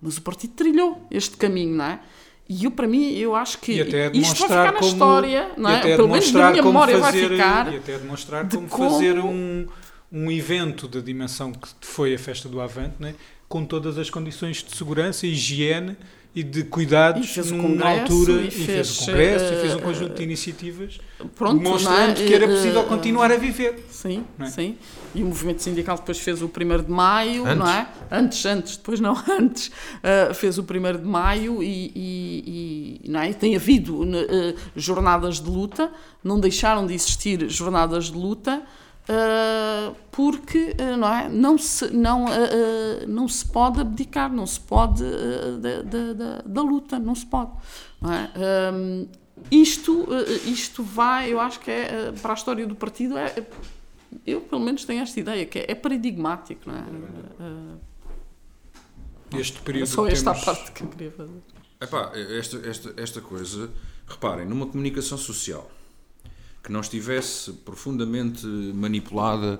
Mas o partido trilhou este caminho, não é? E eu, para mim, eu acho que isto vai ficar na como- história, não é? Pelo menos na minha memória fazer, vai ficar. E até demonstrar de como, como- fazer um, um evento da dimensão que foi a festa do Avante, né? com todas as condições de segurança, higiene e de cuidados E numa congresso, altura e e fez, fez, o congresso e fez um eh, conjunto de iniciativas Pronto, demonstrando é? que era Eh, possível eh, continuar a viver. Sim, é? sim. E o movimento sindical depois fez o 1 de maio, Antes? não é? Antes, antes, depois não, *laughs* antes. uh, fez o 1 de maio e, e- e, não é? Tem havido uh, jornadas de luta, não deixaram de existir jornadas de luta. Uh, porque uh, não, é? não, se, não, uh, uh, não se pode abdicar, não se pode uh, da, da, da- da luta, não se pode. não é? Um, isto, uh, isto vai, eu acho que é uh, para a história do partido, é, eu pelo menos tenho esta ideia, que é, é paradigmático, não é? Uh, Este é período só esta temos- parte que eu queria fazer. Epá, esta, esta, esta coisa, reparem, numa comunicação social que não estivesse profundamente manipulada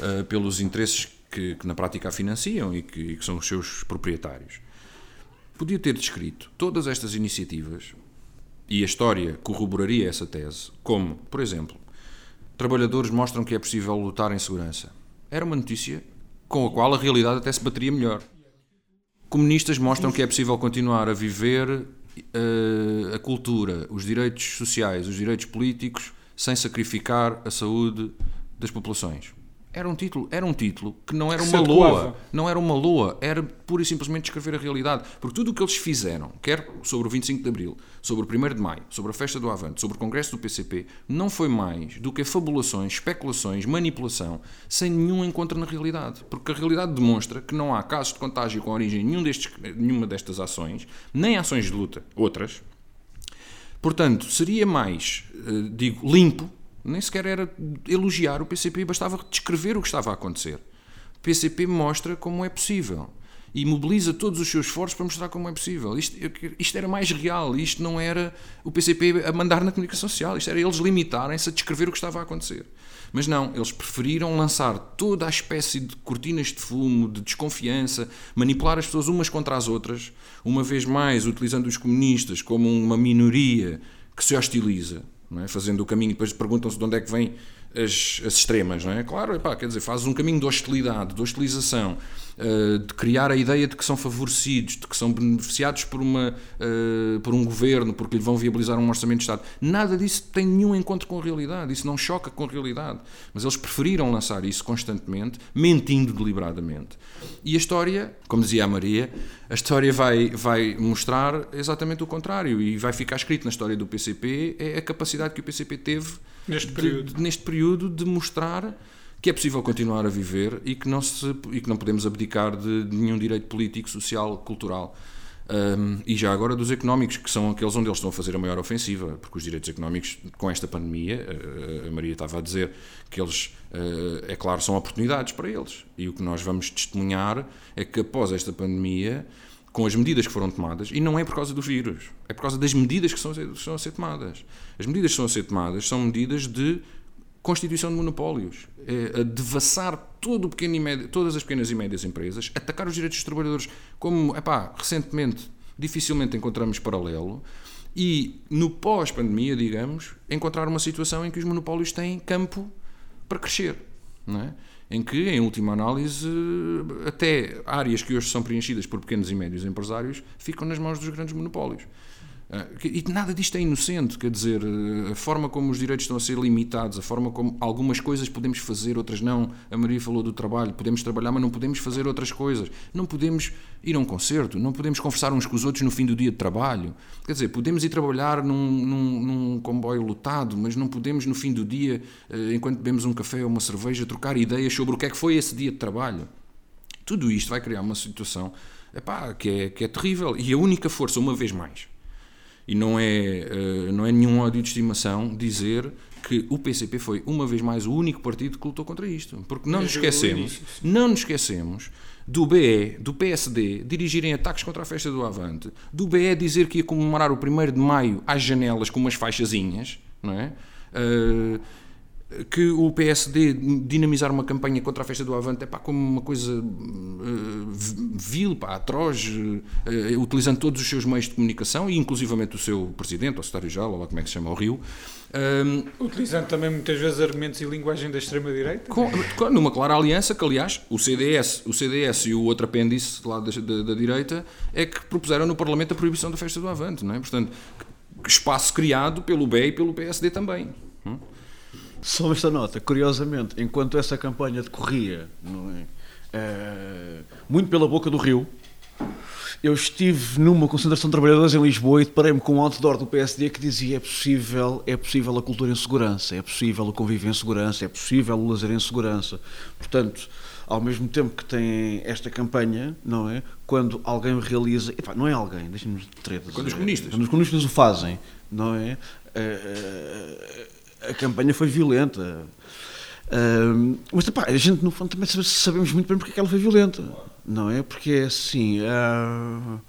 eh, pelos interesses que, que na prática a financiam e que, e que são os seus proprietários, podia ter descrito todas estas iniciativas e a história corroboraria essa tese, como, por exemplo, trabalhadores mostram que é possível lutar em segurança. Era uma notícia com a qual a realidade até se bateria melhor. Comunistas mostram que é possível continuar a viver eh, a cultura, os direitos sociais, os direitos políticos, sem sacrificar a saúde das populações. Era um título, era um título que não era Que uma loa, não era uma loa, era pura e simplesmente descrever a realidade. Porque tudo o que eles fizeram, quer sobre o 25 de Abril, sobre o 1 de Maio, sobre a festa do Avante, sobre o Congresso do PCP, não foi mais do que fabulações, especulações, manipulação, sem nenhum encontro na realidade. Porque a realidade demonstra que não há casos de contágio com origem em nenhum destes, nenhuma destas ações, nem ações de luta, outras, Portanto, seria mais, eh, digo, limpo, nem sequer era elogiar o PCP, bastava descrever o que estava a acontecer. O PCP mostra como é possível e mobiliza todos os seus esforços para mostrar como é possível. Isto, isto era mais real, isto não era o PCP a mandar na comunicação social, isto era eles limitarem-se a descrever o que estava a acontecer. Mas não, eles preferiram lançar toda a espécie de cortinas de fumo, de desconfiança, manipular as pessoas umas contra as outras, uma vez mais utilizando os comunistas como uma minoria que se hostiliza, é? fazendo o caminho, depois perguntam-se de onde é que vêm as, as extremas, não é? Claro, epá, quer dizer, faz um caminho de hostilidade, de hostilização, eh, de criar a ideia de que são favorecidos, de que são beneficiados por, uma, eh, por um governo, porque lhe vão viabilizar um orçamento de Estado. Nada disso tem nenhum encontro com a realidade, isso não choca com a realidade. Mas eles preferiram lançar isso constantemente, mentindo deliberadamente. E a história, como dizia a Maria, a história vai, vai mostrar exatamente o contrário e vai ficar escrito na história do PCP é a capacidade que o PCP teve Neste de- período. de- neste período de mostrar que é possível continuar a viver e que não, se, e que não podemos abdicar de, de nenhum direito político, social, cultural. Um, e já agora dos económicos, que são aqueles onde eles estão a fazer a maior ofensiva, porque os direitos económicos, com esta pandemia, eh, a Maria estava a dizer que eles, eh, é claro, são oportunidades para eles. E o que nós vamos testemunhar é que após esta pandemia, com as medidas que foram tomadas, e não é por causa do vírus, é por causa das medidas que são, estão a ser tomadas. As medidas que estão a ser tomadas são medidas de constituição de monopólios, é, a devassar todo o pequeno médio, todas as pequenas e médias empresas, atacar os direitos dos trabalhadores, como epá, recentemente dificilmente encontramos paralelo, e no pós-pandemia, digamos, encontrar uma situação em que os monopólios têm campo para crescer, não é? em que, em última análise, até áreas que hoje são preenchidas por pequenos e médios empresários ficam nas mãos dos grandes monopólios. Ah, E nada disto é inocente, quer dizer, eh, a forma como os direitos estão a ser limitados, a forma como algumas coisas podemos fazer, outras não. A Maria falou do trabalho, podemos trabalhar, mas não podemos fazer outras coisas. Não podemos ir a um concerto, não podemos conversar uns com os outros no fim do dia de trabalho. Quer dizer, podemos ir trabalhar num, num, num comboio lotado, mas não podemos no fim do dia, eh, enquanto bebemos um café ou uma cerveja, trocar ideias sobre o que é que foi esse dia de trabalho. Tudo isto vai criar uma situação epá, que, é, que é terrível. E a única força, uma vez mais, e não é, eh, não é nenhum ódio de estimação dizer que o PCP foi uma vez mais o único partido que lutou contra isto. Porque não nos esquecemos, não nos esquecemos do BE, do PSD, dirigirem ataques contra a festa do Avante, do BE dizer que ia comemorar o 1 de maio às janelas com umas faixazinhas, não é? Eh, que o PSD dinamizar uma campanha contra a festa do Avante é pá, como uma coisa uh, vil, pá, atroz, uh, utilizando todos os seus meios de comunicação e inclusivamente o seu presidente, o secretário-geral, ou lá como é que se chama, o Rio. Um, utilizando também muitas vezes argumentos e linguagem da extrema-direita. Numa clara aliança que, aliás, o CDS, o CDS e o outro apêndice lá da, da, da direita é que propuseram no Parlamento a proibição da festa do Avante, não é? Portanto, espaço criado pelo BE e pelo PSD também. Hum? Só esta nota, curiosamente, enquanto essa campanha decorria, é? é, muito pela boca do Rio, eu estive numa concentração de trabalhadores em Lisboa e deparei-me com um outdoor do PSD que dizia é possível, é possível a cultura em segurança, é possível o convívio em segurança, é possível o lazer em segurança. Portanto, ao mesmo tempo que tem esta campanha, não é? Quando alguém realiza, epá, não é alguém, deixem-me treta. Quando os comunistas. Quando os comunistas o fazem, não é? Uh, a campanha foi violenta. Uh, mas epá, a gente no fundo também sabemos muito bem porque é que ela foi violenta, não é? Porque é assim, uh,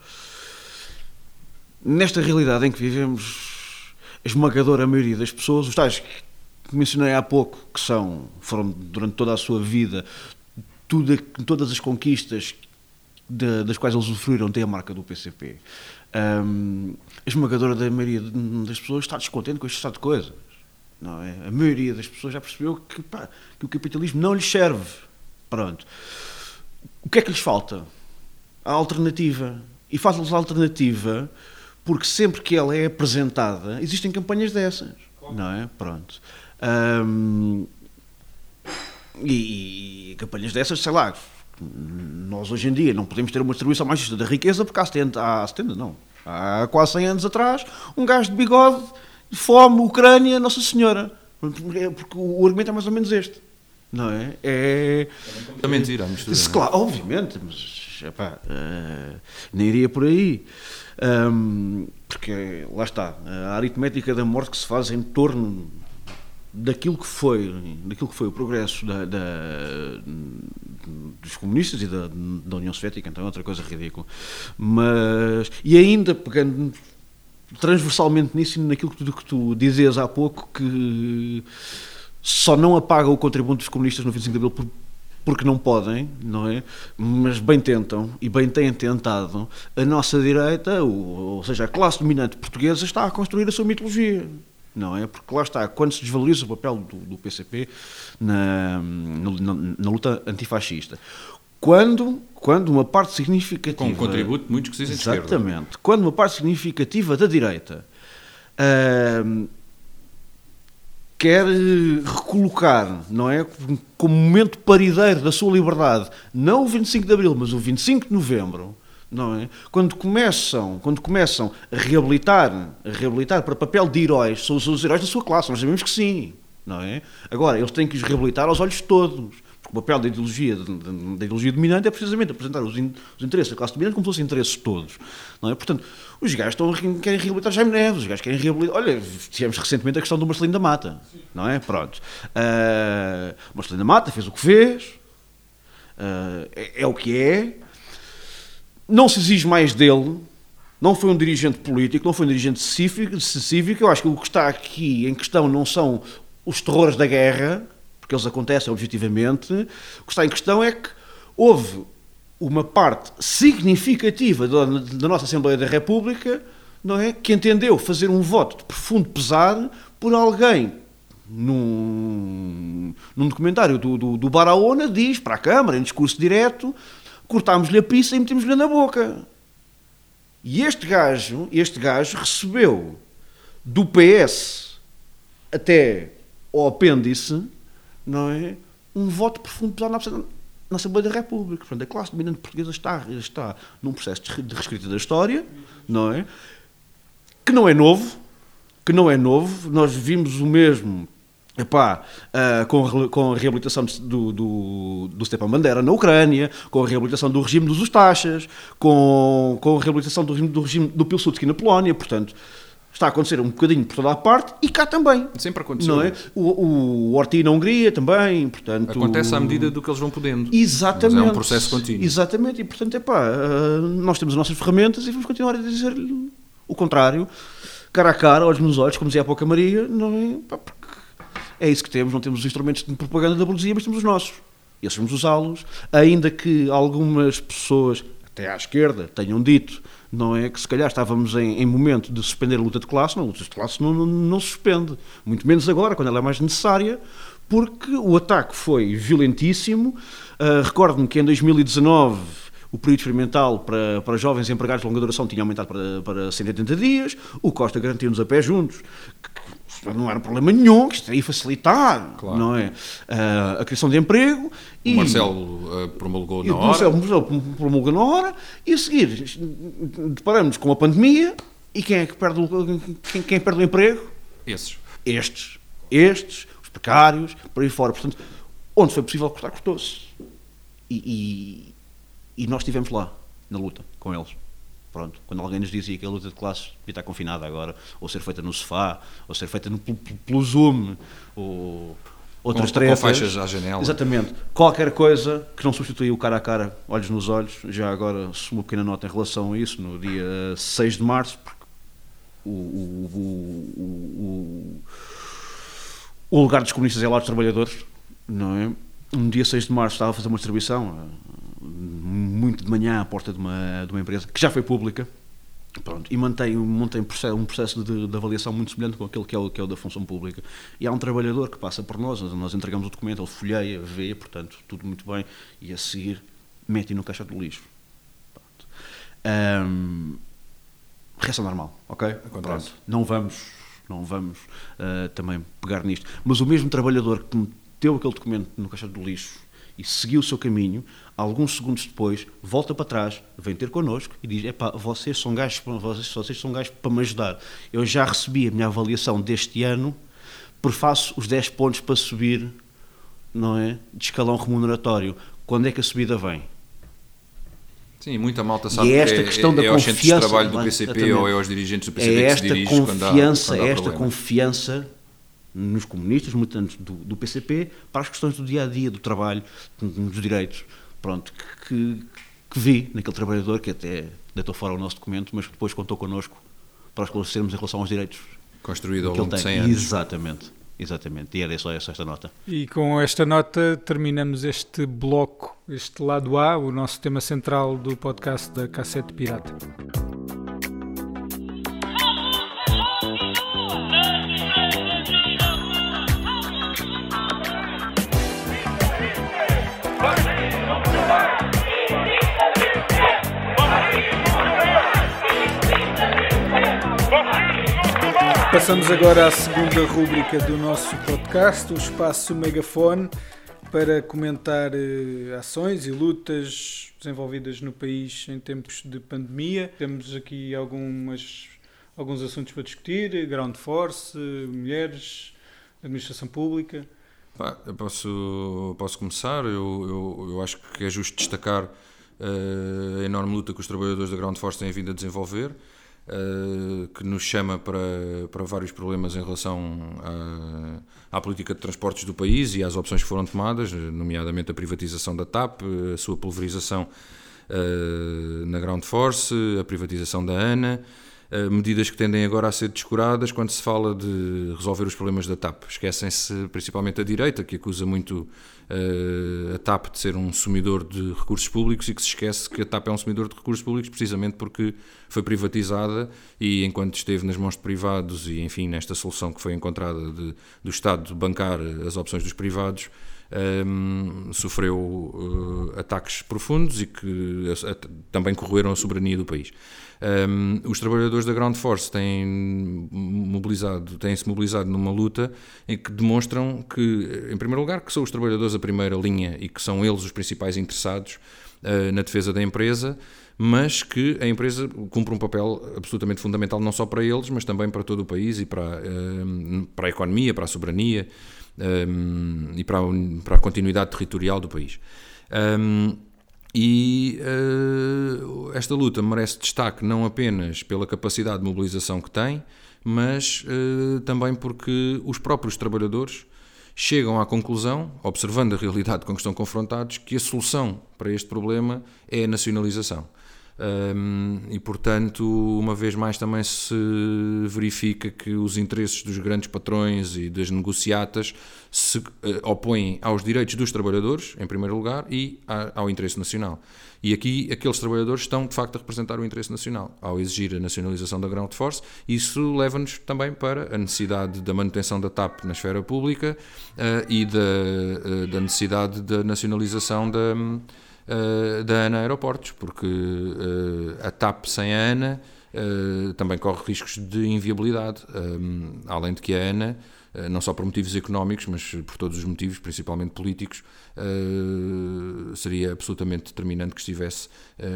nesta realidade em que vivemos, a esmagadora maioria das pessoas, os tais que mencionei há pouco, que são, foram durante toda a sua vida, tudo, todas as conquistas de, das quais eles usufruíram têm a marca do PCP. Um, a esmagadora da maioria das pessoas está descontente com este estado de coisas. Não é? A maioria das pessoas já percebeu que, pá, que o capitalismo não lhes serve. Pronto. O que é que lhes falta? A alternativa. E falta-lhes a alternativa porque sempre que ela é apresentada, existem campanhas dessas. Não é? Pronto. E, e, campanhas dessas, sei lá, nós hoje em dia não podemos ter uma distribuição mais justa da riqueza porque há 70, há 70 não, há quase 100 anos atrás, um gajo de bigode fome, Ucrânia, Nossa Senhora. Porque o argumento é mais ou menos este. Não é? É. É mentira, a mistura. É? Claro, obviamente, mas epá, uh, nem iria por aí. Um, porque lá está, a aritmética da morte que se faz em torno daquilo que foi, daquilo que foi o progresso da, da, dos comunistas e da, da União Soviética, então é outra coisa ridícula. Mas, e ainda pegando transversalmente nisso e naquilo que tu, que tu dizias há pouco, que só não apaga o contributo dos comunistas no 25 de Abril porque não podem, não é? Mas bem tentam e bem têm tentado. A nossa direita, ou, ou seja, a classe dominante portuguesa, está a construir a sua mitologia não é? Porque lá está, quando se desvaloriza o papel do, do PCP na, na, na, luta antifascista, quando, quando uma parte significativa. Com um contributo muitos que se Exatamente. Quando uma parte significativa da direita uh, quer recolocar, não é? Como momento parideiro da sua liberdade, não o 25 de abril, mas o 25 de novembro. Não é? Quando começam, quando começam a reabilitar, a reabilitar para papel de heróis, são os heróis da sua classe, nós sabemos que sim, não é? Agora, eles têm que os reabilitar aos olhos de todos papel da ideologia, da ideologia dominante é precisamente apresentar os, in, os, interesses da classe dominante como se fossem interesses todos. Não é? Portanto, os gajos estão, querem reabilitar Jaime Neves, os gajos querem reabilitar. Olha, tivemos recentemente a questão do Marcelino da Mata, não é? Pronto. Uh, Marcelino da Mata fez o que fez, uh, é, é o que é, não se exige mais dele. Não foi um dirigente político, não foi um dirigente cívico. Eu acho que o que está aqui em questão não são os terrores da guerra, porque eles acontecem objetivamente. O que está em questão é que houve uma parte significativa da, da nossa Assembleia da República não é, que entendeu fazer um voto de profundo pesar por alguém num, num documentário do, do, do diz para a Câmara, em discurso direto, cortámos-lhe a pizza e metimos-lhe na boca. E este gajo, este gajo recebeu do PS até ao apêndice não é? um voto profundo pesado na, na Assembleia da República. Portanto, a classe dominante portuguesa está, está num processo de reescrita da história, não é? Que não é novo, que não é novo. Nós vimos o mesmo Epá, uh, com, com a reabilitação do, do, do Stepan Bandera na Ucrânia, com a reabilitação do regime dos Ustachas, com, com a reabilitação do regime do, regime do Pilsudski na Polónia, portanto, está a acontecer um bocadinho por toda a parte e cá também. Sempre aconteceu. Não é? O, o Orti na Hungria também, portanto... Acontece à medida do que eles vão podendo. Exatamente. Mas é um processo contínuo. Exatamente, e portanto, é pá, nós temos as nossas ferramentas e vamos continuar a dizer o contrário, cara a cara, olhos nos olhos, como dizia a pouca Maria, não é? Pá, porque é isso que temos, não temos os instrumentos de propaganda da burguesia, mas temos os nossos. E vamos usá-los, ainda que algumas pessoas, até à esquerda, tenham dito não é que se calhar estávamos em, em, momento de suspender a luta de classe, não, a luta de classe não, não, não se suspende, muito menos agora, quando ela é mais necessária, porque o ataque foi violentíssimo. Uh, Recordo-me que em 2019 o período experimental para, para jovens empregados de longa duração tinha aumentado para, para 180 dias, o Costa garantiu-nos a pé juntos, que não era problema nenhum, que isto ia facilitar claro. não é? Uh, a criação de emprego. O e, Marcelo uh, promulgou na hora. Marcelo, Marcelo promulgou na hora, e a seguir deparamos com a pandemia, e quem é que perde o, quem, quem perde o emprego? Esses. Estes. Estes, os precários, por aí fora. Portanto, onde foi possível cortar, cortou-se. E, e, e nós estivemos lá, na luta, com eles. Pronto, quando alguém nos dizia que a luta de classes devia estar confinada agora, ou ser feita no sofá, ou ser feita no, pelo Zoom, ou outras com, tarefas. Com faixas à janela. Exatamente. Qualquer coisa que não substitua o cara a cara, olhos nos olhos. Já agora, uma pequena nota em relação a isso, no dia 6 de março, porque o, o, o, o lugar dos comunistas é lá dos trabalhadores, não é? No dia 6 de março estava a fazer uma distribuição muito de manhã à porta de uma, de uma empresa que já foi pública. Pronto, e mantém, mantém um processo de, de, avaliação muito semelhante com aquele que é, o, que é o da função pública. E há um trabalhador que passa por nós, nós entregamos o documento, ele folheia, vê, portanto, tudo muito bem, e a seguir mete no caixa do lixo. Um, reação normal, ok? Pronto, não vamos, não vamos uh, também pegar nisto. Mas o mesmo trabalhador que meteu aquele documento no caixa do lixo e seguiu o seu caminho, alguns segundos depois, volta para trás, vem ter connosco e diz: Epá, vocês são gajos, vocês, vocês são gajos para me ajudar. Eu já recebi a minha avaliação deste ano, prefaço os 10 pontos para subir não é, de escalão remuneratório. Quando é que a subida vem? Sim, muita malta sabe e é esta que questão é, da é confiança, aos centros de trabalho do PCP ou é aos dirigentes do PCP é esta que se dirige confiança, quando há, quando há é esta problema. confiança nos comunistas, militantes do, do PCP, para as questões do dia a dia, do trabalho, dos direitos. Pronto, que, que vi naquele trabalhador que até deitou fora o nosso documento, mas que depois contou connosco para esclarecermos em relação aos direitos. Construído ao longo de 100 anos. Exatamente. Exatamente, e era só essa esta nota. E com esta nota terminamos este bloco, este lado A, o nosso tema central do podcast da Cassete Pirata. Passamos agora à segunda rúbrica do nosso podcast, o espaço megafone, para comentar eh, ações e lutas desenvolvidas no país em tempos de pandemia. Temos aqui algumas, alguns assuntos para discutir: ground force, mulheres, administração pública. eu posso, posso começar. Eu, eu, eu acho que é justo destacar uh, a enorme luta que os trabalhadores da Ground Force têm vindo a desenvolver. Uh, que nos chama para, para vários problemas em relação à, à, política de transportes do país e às opções que foram tomadas, nomeadamente a privatização da TAP, a sua pulverização uh, na Ground Force, a privatização da ANA, medidas que tendem agora a ser descuradas quando se fala de resolver os problemas da TAP. Esquecem-se principalmente a direita, que acusa muito a TAP de ser um sumidor de recursos públicos e que se esquece que a TAP é um sumidor de recursos públicos precisamente porque foi privatizada e enquanto esteve nas mãos de privados e enfim nesta solução que foi encontrada de, do Estado bancar as opções dos privados um, sofreu uh, ataques profundos e que uh, também corroeram a soberania do país. Um, os trabalhadores da Ground Force têm mobilizado, têm-se mobilizado numa luta em que demonstram que, em primeiro lugar, que são os trabalhadores a primeira linha e que são eles os principais interessados uh, na defesa da empresa, mas que a empresa cumpre um papel absolutamente fundamental não só para eles, mas também para todo o país e para, para a economia, para a soberania um, e para a, para a, continuidade territorial do país. Um, e uh, esta luta merece destaque não apenas pela capacidade de mobilização que tem, mas uh, também porque os próprios trabalhadores chegam à conclusão, observando a realidade *laughs* com que estão confrontados, que a solução para este problema é a nacionalização. Um, e, portanto, uma vez mais também se verifica que os interesses dos grandes patrões e das negociatas se uh, opõem aos direitos dos trabalhadores, em primeiro lugar, e a, ao interesse nacional. E aqui aqueles trabalhadores estão, de facto, a representar o interesse nacional. Ao exigir a nacionalização da Ground Force, isso leva-nos também para a necessidade da manutenção da TAP na esfera pública uh, e da, uh, da necessidade da nacionalização da uh, da ANA Aeroportos, porque uh, a TAP sem a ANA uh, também corre riscos de inviabilidade, um, além de que a ANA, não só por motivos económicos, mas por todos os motivos, principalmente políticos, seria absolutamente determinante que estivesse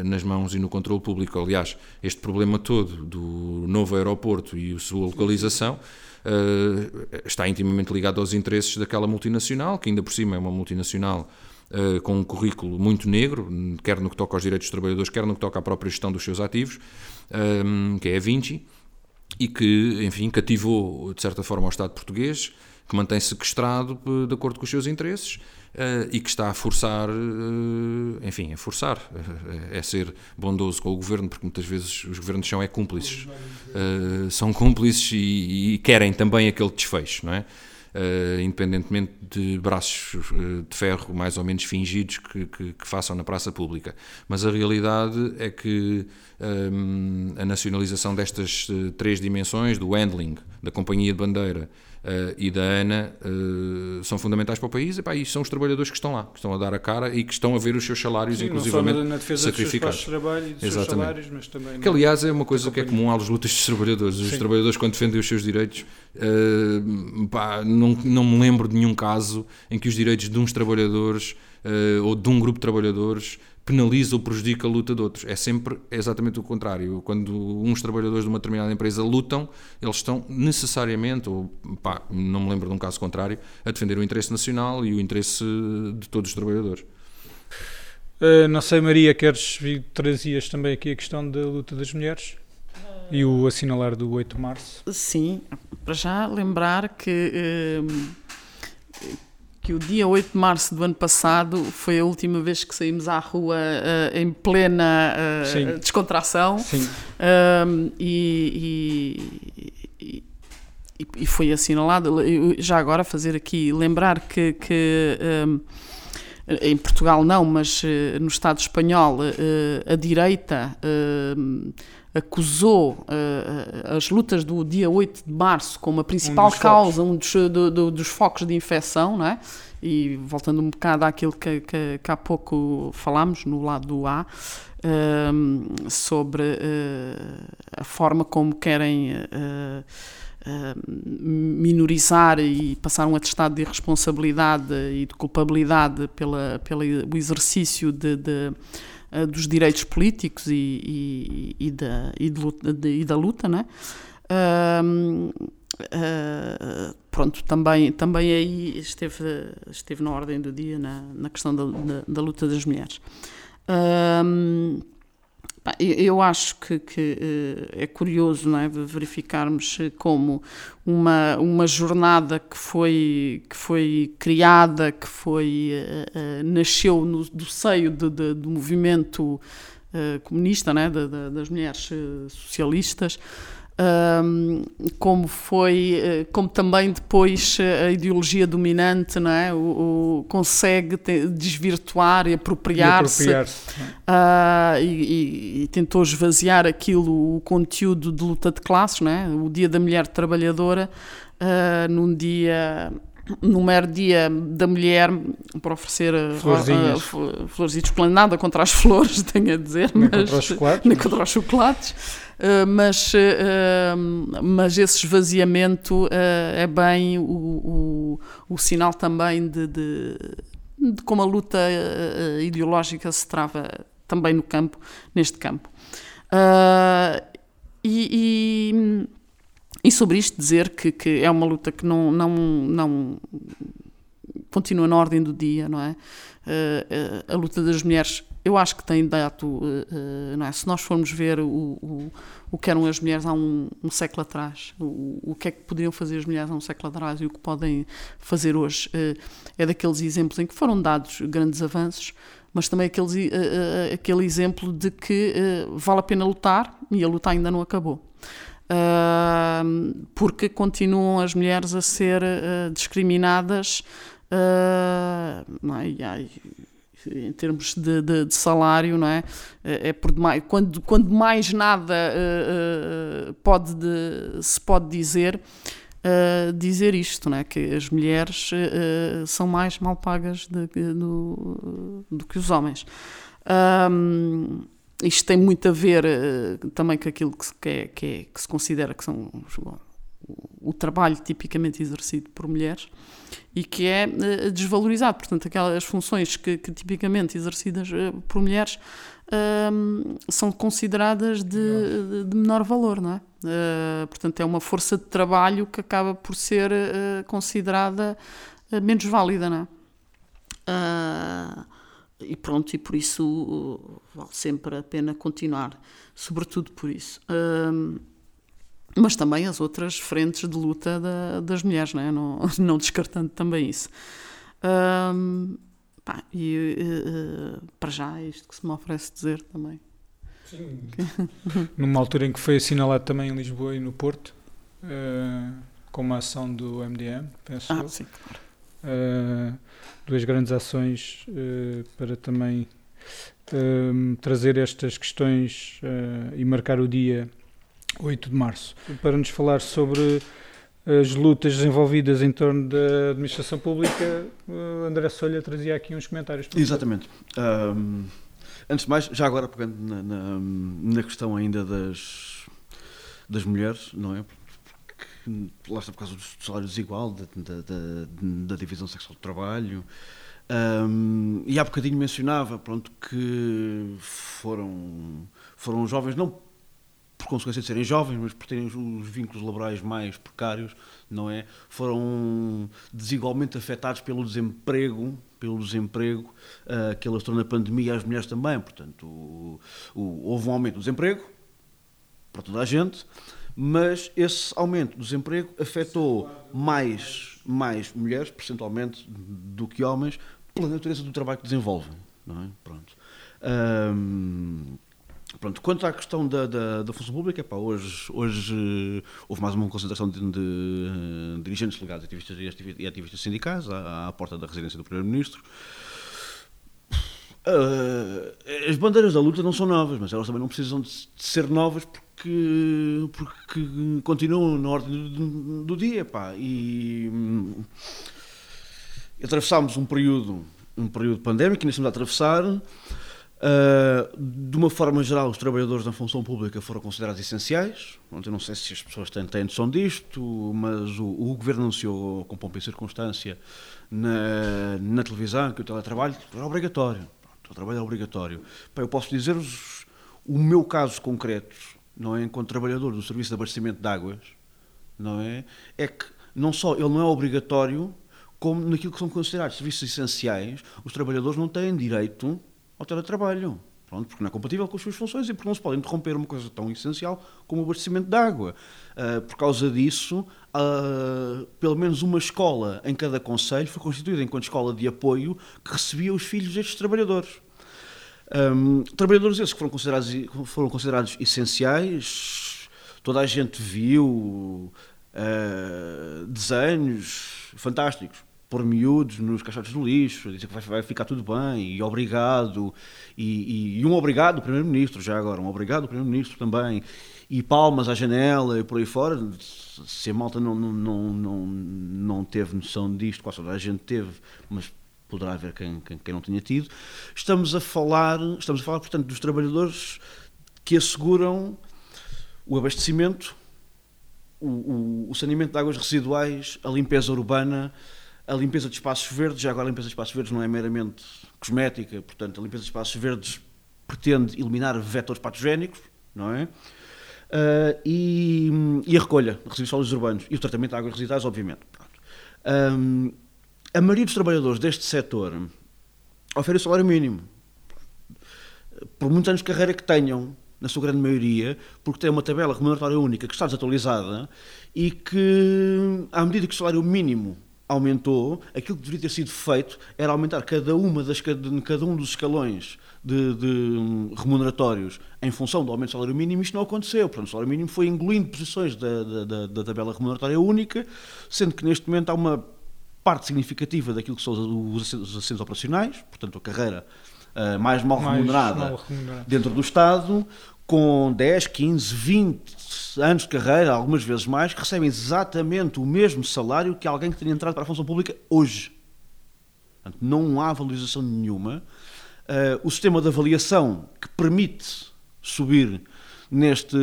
nas mãos e no controle público. Aliás, este problema todo do novo aeroporto e a sua localização. Está intimamente ligado aos interesses daquela multinacional, que ainda por cima é uma multinacional uh, com um currículo muito negro, quer no que toca aos direitos dos trabalhadores, quer no que toca à própria gestão dos seus ativos, um, que é a Vinci, e que, enfim, cativou, de certa forma, o Estado português, que mantém sequestrado de acordo com os seus interesses uh, e que está a forçar, uh, enfim, a forçar, uh, é ser bondoso com o governo, porque muitas vezes os governos são é cúmplices, são cúmplices e, e, querem também aquele desfecho, não é? Uh, independentemente de braços uh, de ferro mais ou menos fingidos que, que, que, façam na praça pública. Mas a realidade é que um, eh, a nacionalização destas uh, três dimensões, do handling, da companhia de bandeira, uh, e da ANA uh, são fundamentais para o país e, e são os trabalhadores que estão lá, que estão a dar a cara e que estão a ver os seus salários, Sim, inclusivamente, não só na, defesa sacrificados. Dos seus trabalho e dos seus salários, mas também. Que, aliás, é uma coisa que é comum às lutas dos trabalhadores. Os Sim. trabalhadores, quando defendem os seus direitos, uh, pá, não, não me lembro de nenhum caso em que os direitos de uns trabalhadores ou de um grupo de trabalhadores penaliza ou prejudica a luta de outros. É sempre exatamente o contrário. Quando uns trabalhadores de uma determinada empresa lutam, eles estão necessariamente, ou pá, não me lembro de um caso contrário, a defender o interesse nacional e o interesse de todos os trabalhadores. Uh, não sei, Maria, queres vir, trazias também aqui a questão da luta das mulheres? E o assinalar do 8 de março? Sim, para já lembrar que. Uh, que o dia 8 de março do ano passado foi a última vez que saímos à rua uh, em plena uh, descontração Sim. Uh, e, e, e, foi assinalado. Já agora fazer aqui, lembrar que, que em Portugal não, mas eh, no Estado espanhol a direita acusou uh, as lutas do dia 8 de março como a principal um causa, um dos, do, do, dos focos de infecção, não é? E voltando um bocado àquilo que, que, que há pouco falámos no lado do A, uh, sobre uh, a forma como querem minorizar e passar um atestado de irresponsabilidade e de culpabilidade pela, pelo exercício de, de uh, dos direitos políticos e, e, e, da, e, luta, de, da luta, né? Uh, uh, pronto, também, também aí esteve, esteve na ordem do dia na, na questão da, da, da luta das mulheres. Uh, eu acho que, que, eh, é curioso não é, verificarmos como uma, uma jornada que foi, que foi criada, que foi, uh, nasceu no, do seio de, de, do movimento comunista, né, de, das mulheres socialistas, um, como foi, eh, como também depois eh, a ideologia dominante não é? o, o consegue te, desvirtuar e apropriar-se apropriar uh, e, e, e, tentou esvaziar aquilo, o conteúdo de luta de classes, não é? o Dia da Mulher Trabalhadora, uh, num dia no mero dia da mulher para oferecer florzinhas, uh, florzinhos, nada contra as *laughs* flores, tenho a dizer, nem mas, contra os chocolates, nem contra os chocolates uh, mas, uh, mas esse esvaziamento é bem o, o, o, sinal também de, de, de como a luta ideológica se trava também no campo, neste campo. e, e e sobre isto dizer que, que é uma luta que não, não, não continua na ordem do dia, não é? Uh, uh, a luta das mulheres, eu acho que tem dado, uh, não é? Se nós formos ver o, o, o que eram as mulheres há um, um século atrás, o, o que é que poderiam fazer as mulheres há um século atrás e o que podem fazer hoje, é daqueles exemplos em que foram dados grandes avanços, mas também aquele, uh, aquele exemplo de que vale a pena lutar e a luta ainda não acabou. Uh, porque continuam as mulheres a ser discriminadas é? em termos de, de, de, salário, não é? é por demais, quando, quando mais nada pode de, se pode dizer, uh, dizer isto, né? que as mulheres uh, são mais mal pagas de, de, do, do, que os homens. Um, isto tem muito a ver uh, também com aquilo que se, que, é, que, é, que se considera que são bom, o trabalho tipicamente exercido por mulheres e que é uh, desvalorizado. Portanto, aquelas funções que, que tipicamente exercidas uh, por mulheres uh, são consideradas de, de, menor valor, não é? Portanto, é uma força de trabalho que acaba por ser considerada menos válida, não é? E pronto, e por isso vale sempre a pena continuar, sobretudo por isso. mas também as outras frentes de luta da, das mulheres, não, é? não, *laughs* não descartando também isso. Pá, e uh, para já é isto que se me oferece dizer também. Sim. *laughs* Numa altura em que foi assinalado também em Lisboa e no Porto, uh, com uma ação do MDM, penso ah, sim, claro. Uh, duas grandes ações para também trazer estas questões e marcar o dia 8 de março. Para nos falar sobre as lutas desenvolvidas em torno da administração pública, André Solha trazia aqui uns comentários. Exatamente. Um, antes de mais, já agora pegando na, na, na, questão ainda das, das mulheres, não é? Lá está por causa do salário desigual, da, da, da, da divisão sexual do trabalho. Um, e há bocadinho mencionava pronto, que foram, foram jovens, não por consequência de serem jovens, mas por terem os vínculos laborais mais precários, não é? Foram desigualmente afetados pelo desemprego, pelo desemprego uh, que alastrou na pandemia as mulheres também. Portanto, o, o, houve um aumento do desemprego para toda a gente, mas esse aumento do desemprego afetou mais, mais mulheres, percentualmente, do que homens, pela natureza do trabalho que desenvolvem. É? Pronto. Pronto, quanto à questão da, da, da função pública, pá, hoje, hoje uh, houve mais uma concentração de, de uh, dirigentes ligados ativistas e ativistas sindicais à, à porta da residência do Primeiro-Ministro. Uh, as bandeiras da luta não são novas, mas elas também não precisam de, de ser novas porque, porque continuam na ordem do, do dia. Pá, e um, atravessámos um período, um período pandémico, ainda estamos a atravessar. Uh, de uma forma geral, os trabalhadores da função pública foram considerados essenciais. Eu não sei se as pessoas têm, têm noção disto, mas o, o governo anunciou com pompa e circunstância na, na, televisão que o teletrabalho era obrigatório. O trabalho é obrigatório. eu posso dizer-vos o meu caso concreto, não é? Enquanto trabalhador do serviço de abastecimento de águas, não é? É que não só ele não é obrigatório, como naquilo que são considerados serviços essenciais, os trabalhadores não têm direito ao teletrabalho. Pronto, porque não é compatível com as suas funções e porque não se pode interromper uma coisa tão essencial como o abastecimento de água. Uh, por causa disso, uh, pelo menos uma escola em cada conselho foi constituída enquanto escola de apoio que recebia os filhos destes trabalhadores. Um, trabalhadores esses que foram considerados, foram considerados essenciais, toda a gente viu uh, desenhos fantásticos pôr miúdos nos caixotes do lixo, dizer que vai, vai ficar tudo bem, e obrigado, e, e, e um obrigado do Primeiro-Ministro, já agora, um obrigado do Primeiro-Ministro também, e palmas à janela e por aí fora. Se a malta não, não, não, não, não teve noção disto, quase toda a gente teve, mas poderá haver quem, quem, quem, não tenha tido. Estamos a falar, estamos a falar, portanto, dos trabalhadores que asseguram o abastecimento, o, o, o saneamento de águas residuais, a limpeza urbana, a limpeza de espaços verdes, já agora a limpeza de espaços verdes não é meramente cosmética, portanto, a limpeza de espaços verdes pretende eliminar vetores patogénicos, não é? Uh, e, e, a recolha de resíduos sólidos urbanos e o tratamento de águas residuais, obviamente. Um, a maioria dos trabalhadores deste setor oferece o salário mínimo. Por muitos anos de carreira que tenham, na sua grande maioria, porque tem uma tabela remuneratória única que está desatualizada e que, à medida que o salário mínimo aumentou, aquilo que deveria ter sido feito era aumentar cada uma das cada um dos escalões de, de remuneratórios em função do aumento do salário mínimo, isto não aconteceu. Portanto, o salário mínimo foi engolindo posições da, da, da tabela remuneratória única, sendo que neste momento há uma parte significativa daquilo que são os assentos operacionais, portanto, a carreira uh, mais mal mais remunerada mal remunerada. dentro do Estado, com 10, 15, 20 anos de carreira, algumas vezes mais, que recebem exatamente o mesmo salário que alguém que tenha entrado para a função pública hoje. Portanto, não há valorização nenhuma. Uh, o sistema de avaliação que permite subir neste,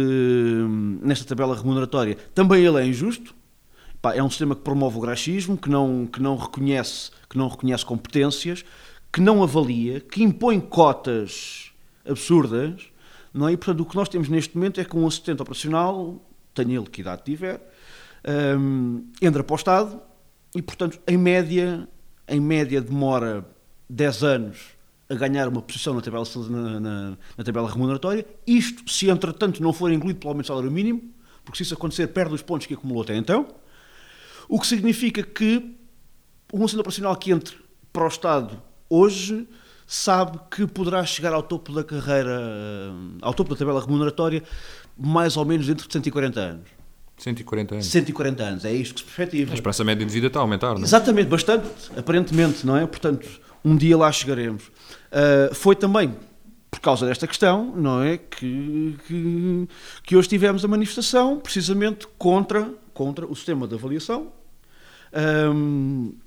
nesta tabela remuneratória também ele é injusto. Pá, é um sistema que promove o graxismo, que não, que não reconhece que não reconhece competências, que não avalia, que impõe cotas absurdas, não é? E, portanto, o que nós temos neste momento é que um assistente operacional, tenha ele que idade tiver, um, entra para o Estado e, portanto, em média, em média demora 10 anos a ganhar uma posição na tabela, na, na, na tabela remuneratória. Isto, se entretanto não for incluído pelo aumento do salário mínimo, porque se isso acontecer, perde os pontos que acumulou até então. O que significa que um assistente operacional que entre para o Estado hoje sabe que poderá chegar ao topo da carreira, ao topo da tabela remuneratória, mais ou menos dentro de 140 anos. 140 anos. 140 anos, é isto que se perspectiva. A esperança média de vida está a aumentar, não é? Exatamente, bastante, aparentemente, não é? Portanto, um dia lá chegaremos. Uh, foi também por causa desta questão, não é? Que, que, que, hoje tivemos a manifestação precisamente contra, contra o sistema de avaliação, um,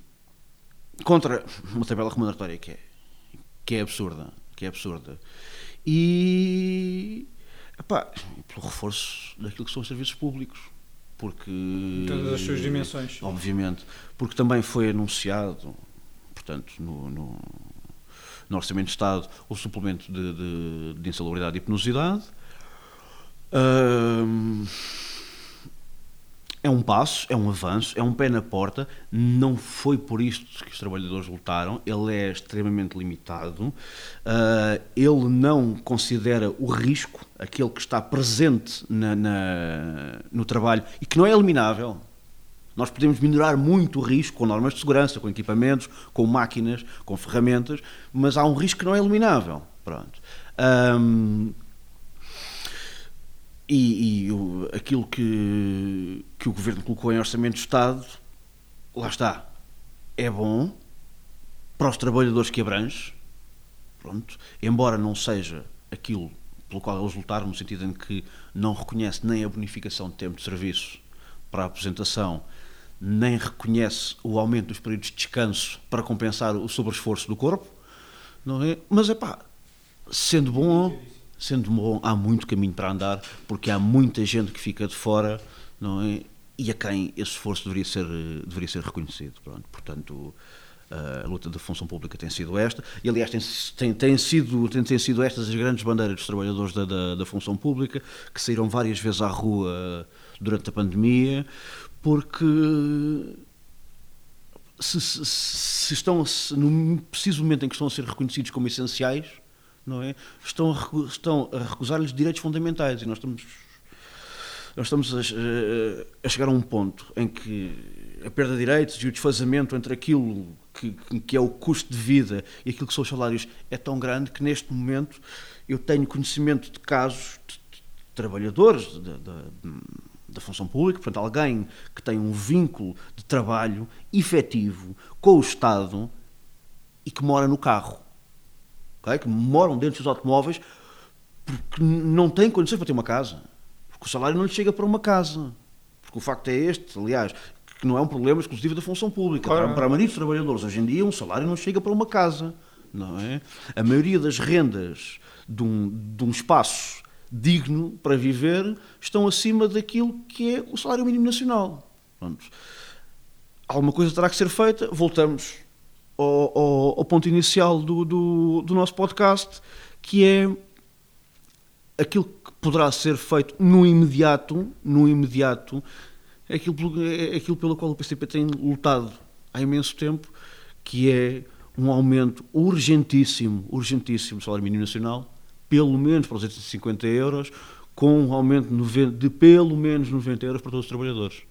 contra uma tabela remuneratória que é que é absurda, que é absurda. E epá, pelo reforço daquilo que são os serviços públicos. Porque, em todas as suas dimensões. Obviamente. Porque também foi anunciado, portanto, no, no, no Orçamento de Estado, o suplemento de, de, de insalubridade e penosidade. Hum, é um passo, é um avanço, é um pé na porta. Não foi por isto que os trabalhadores lutaram. Ele é extremamente limitado. Uh, ele não considera o risco, aquele que está presente na, na, no trabalho e que não é eliminável. Nós podemos minorar muito o risco com normas de segurança, com equipamentos, com máquinas, com ferramentas, mas há um risco que não é eliminável. Pronto. Um, e, e o, aquilo que, que o Governo colocou em Orçamento de Estado, lá está, é bom para os trabalhadores que abrange, pronto, embora não seja aquilo pelo qual eles lutaram, no sentido em que não reconhece nem a bonificação de tempo de serviço para a aposentação, nem reconhece o aumento dos períodos de descanso para compensar o sobreesforço do corpo, não é? Mas é pá, sendo bom, sendo bom, há muito caminho para andar, porque há muita gente que fica de fora, não é? E a quem esse esforço deveria ser, deveria ser reconhecido. Pronto, portanto, a luta da função pública tem sido esta, e aliás tem, tem, tem, sido, tem, tem sido estas as grandes bandeiras dos trabalhadores da, da, da, função pública, que saíram várias vezes à rua durante a pandemia, porque se, se, se estão, se, no preciso momento em que estão a ser reconhecidos como essenciais, não é? Estão a, a recusar-lhes direitos fundamentais e nós estamos nós estamos a, a, chegar a um ponto em que a perda de direitos e o desfazamento entre aquilo que, que, é o custo de vida e aquilo que são os salários é tão grande que neste momento eu tenho conhecimento de casos de, de trabalhadores da função pública, portanto alguém que tem um vínculo de trabalho efetivo com o Estado e que mora no carro okay? que moram dentro dos automóveis porque não têm condições para ter uma casa. Porque o salário não lhes chega para uma casa. Porque o facto é este, aliás, que não é um problema exclusivo da função pública. Claro. Para, para a maioria dos trabalhadores, hoje em dia, um salário não chega para uma casa. Não é? A maioria das rendas de um, de um espaço digno para viver estão acima daquilo que é o salário mínimo nacional. Pronto. Alguma coisa terá que ser feita, voltamos ao, ao, ao ponto inicial do, do, do, nosso podcast, que é aquilo que poderá ser feito no imediato, no imediato, é aquilo, é aquilo pelo qual o PCP tem lutado há imenso tempo, que é um aumento urgentíssimo, urgentíssimo do salário mínimo nacional, pelo menos para os 850 euros, com um aumento de pelo menos 90 euros para todos os trabalhadores.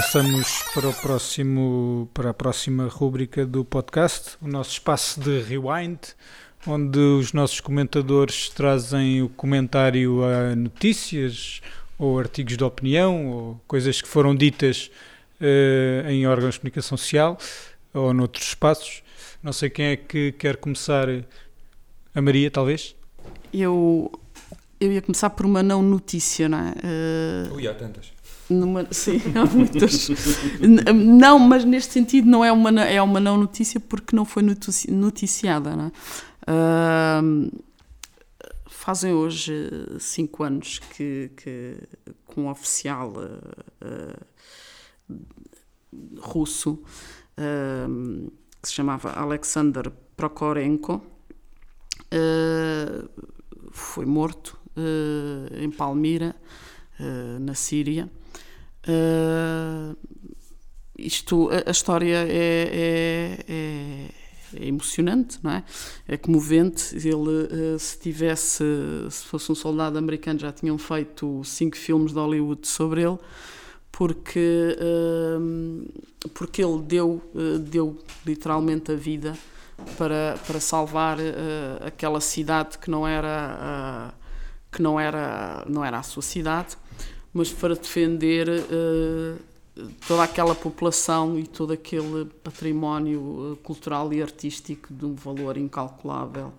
Passamos para, o próximo, para a próxima rúbrica do podcast, o nosso espaço de rewind, onde os nossos comentadores trazem o comentário a notícias ou artigos de opinião ou coisas que foram ditas uh, em órgãos de comunicação social ou noutros espaços. Não sei quem é que quer começar. A Maria, talvez? Eu, eu ia começar por uma não notícia, não é? Uh, Ui, há tantas. Numa, *laughs* sim, há muitas. não, mas neste sentido não é uma, é uma não notícia porque não foi noticiada. Não é? uh, fazem hoje cinco anos que, que, com um oficial uh, russo que se chamava Alexander Prokorenko foi morto em Palmira, na Síria Uh, isto, a, a história é, é, é, é, emocionante, não é? É comovente. Ele, uh, se tivesse, se fosse um soldado americano, já tinham feito cinco filmes de Hollywood sobre ele, porque, uh, porque ele deu, deu literalmente a vida para, para salvar aquela cidade que não era, que não era, não era a sua cidade mas para defender uh, toda aquela população e todo aquele património eh, cultural e artístico de um valor incalculável.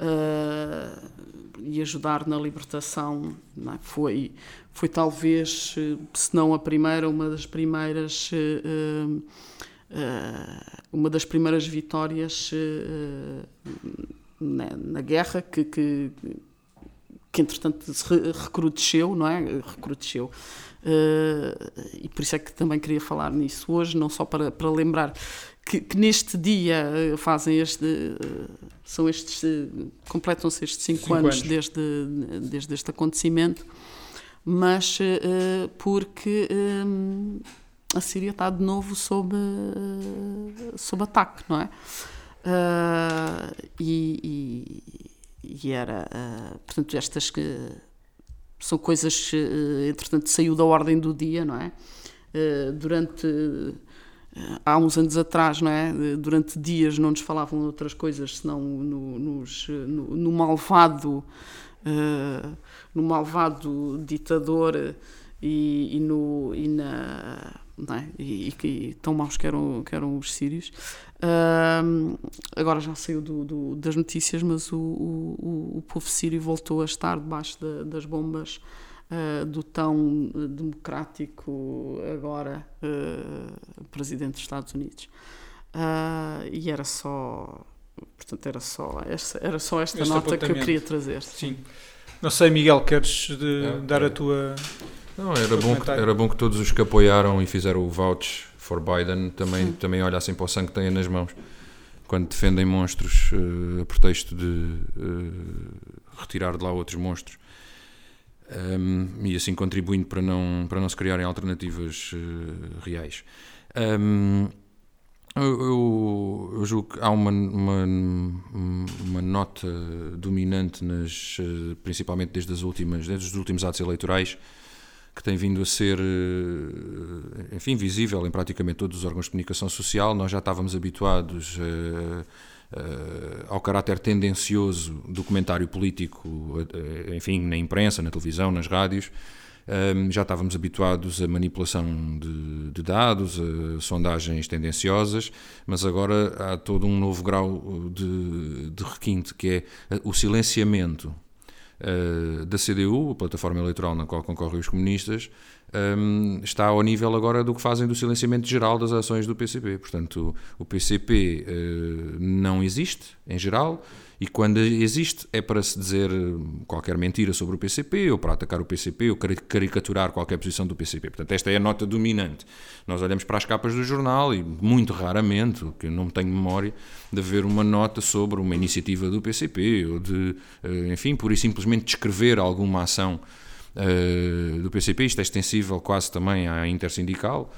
Uh, e ajudar na libertação é? foi foi talvez se não a primeira uma das primeiras uh, uh, uma das primeiras vitórias na, na, guerra que, que que entretanto se recrudesceu, não é? Recrudesceu. Uh, e por isso é que também queria falar nisso hoje, não só para, para lembrar que, que neste dia eh, fazem este. Uh, são estes. Uh, completam-se estes cinco, cinco anos, anos, Desde, desde este acontecimento, mas porque a Síria está de novo sob, sob ataque, não é? e, e e era, uh, portanto, estas que são coisas, uh, entretanto, saiu da ordem do dia, não é? Uh, durante, há uns anos atrás, não é? Durante dias não nos falavam de outras coisas, senão no, nos, no, no malvado, no malvado ditador e, e, no, e na é? e, e, e, tão maus que eram, que eram os sírios. Uh, agora já saiu do, do, das notícias, mas o, o, o, povo sírio voltou a estar debaixo da, das bombas uh, do tão democrático agora uh, presidente dos Estados Unidos. Ah, e era só, portanto, era só esta, era só esta este nota que eu queria trazer. Sim. Não sei, Miguel, queres de, é, dar é. a tua não, era bom, que, era bom que todos os que apoiaram e fizeram o vouch for Biden também, também olhassem para o sangue que têm nas mãos quando defendem monstros uh, a pretexto de uh, retirar de lá outros monstros. Um, e assim contribuindo para não, para não se criarem alternativas uh, reais. Um, eu, eu, eu, julgo que há uma, uma, uma nota dominante, nas, principalmente desde, as últimas, desde os últimos atos eleitorais, que tem vindo a ser, eh, enfim, visível em praticamente todos os órgãos de comunicação social. Nós já estávamos habituados a, a, ao caráter tendencioso do comentário político, enfim, na imprensa, na televisão, nas rádios. Já estávamos habituados a manipulação de, de, dados, a sondagens tendenciosas, mas agora há todo um novo grau de, de requinte, que é o silenciamento uh, da CDU, a plataforma eleitoral na qual concorrem os comunistas, um, ehm, está ao nível agora do que fazem do silenciamento geral das ações do PCP. Portanto, o, PCP uh, eh, não existe, em geral, e quando existe é para se dizer qualquer mentira sobre o PCP, ou para atacar o PCP, ou caricaturar qualquer posição do PCP. Portanto, esta é a nota dominante. Nós olhamos para as capas do jornal e, muito raramente, que eu não tenho memória, de haver uma nota sobre uma iniciativa do PCP, ou de, eh, enfim, pura e simplesmente descrever alguma ação uh, do PCP. Isto é extensível quase também à intersindical.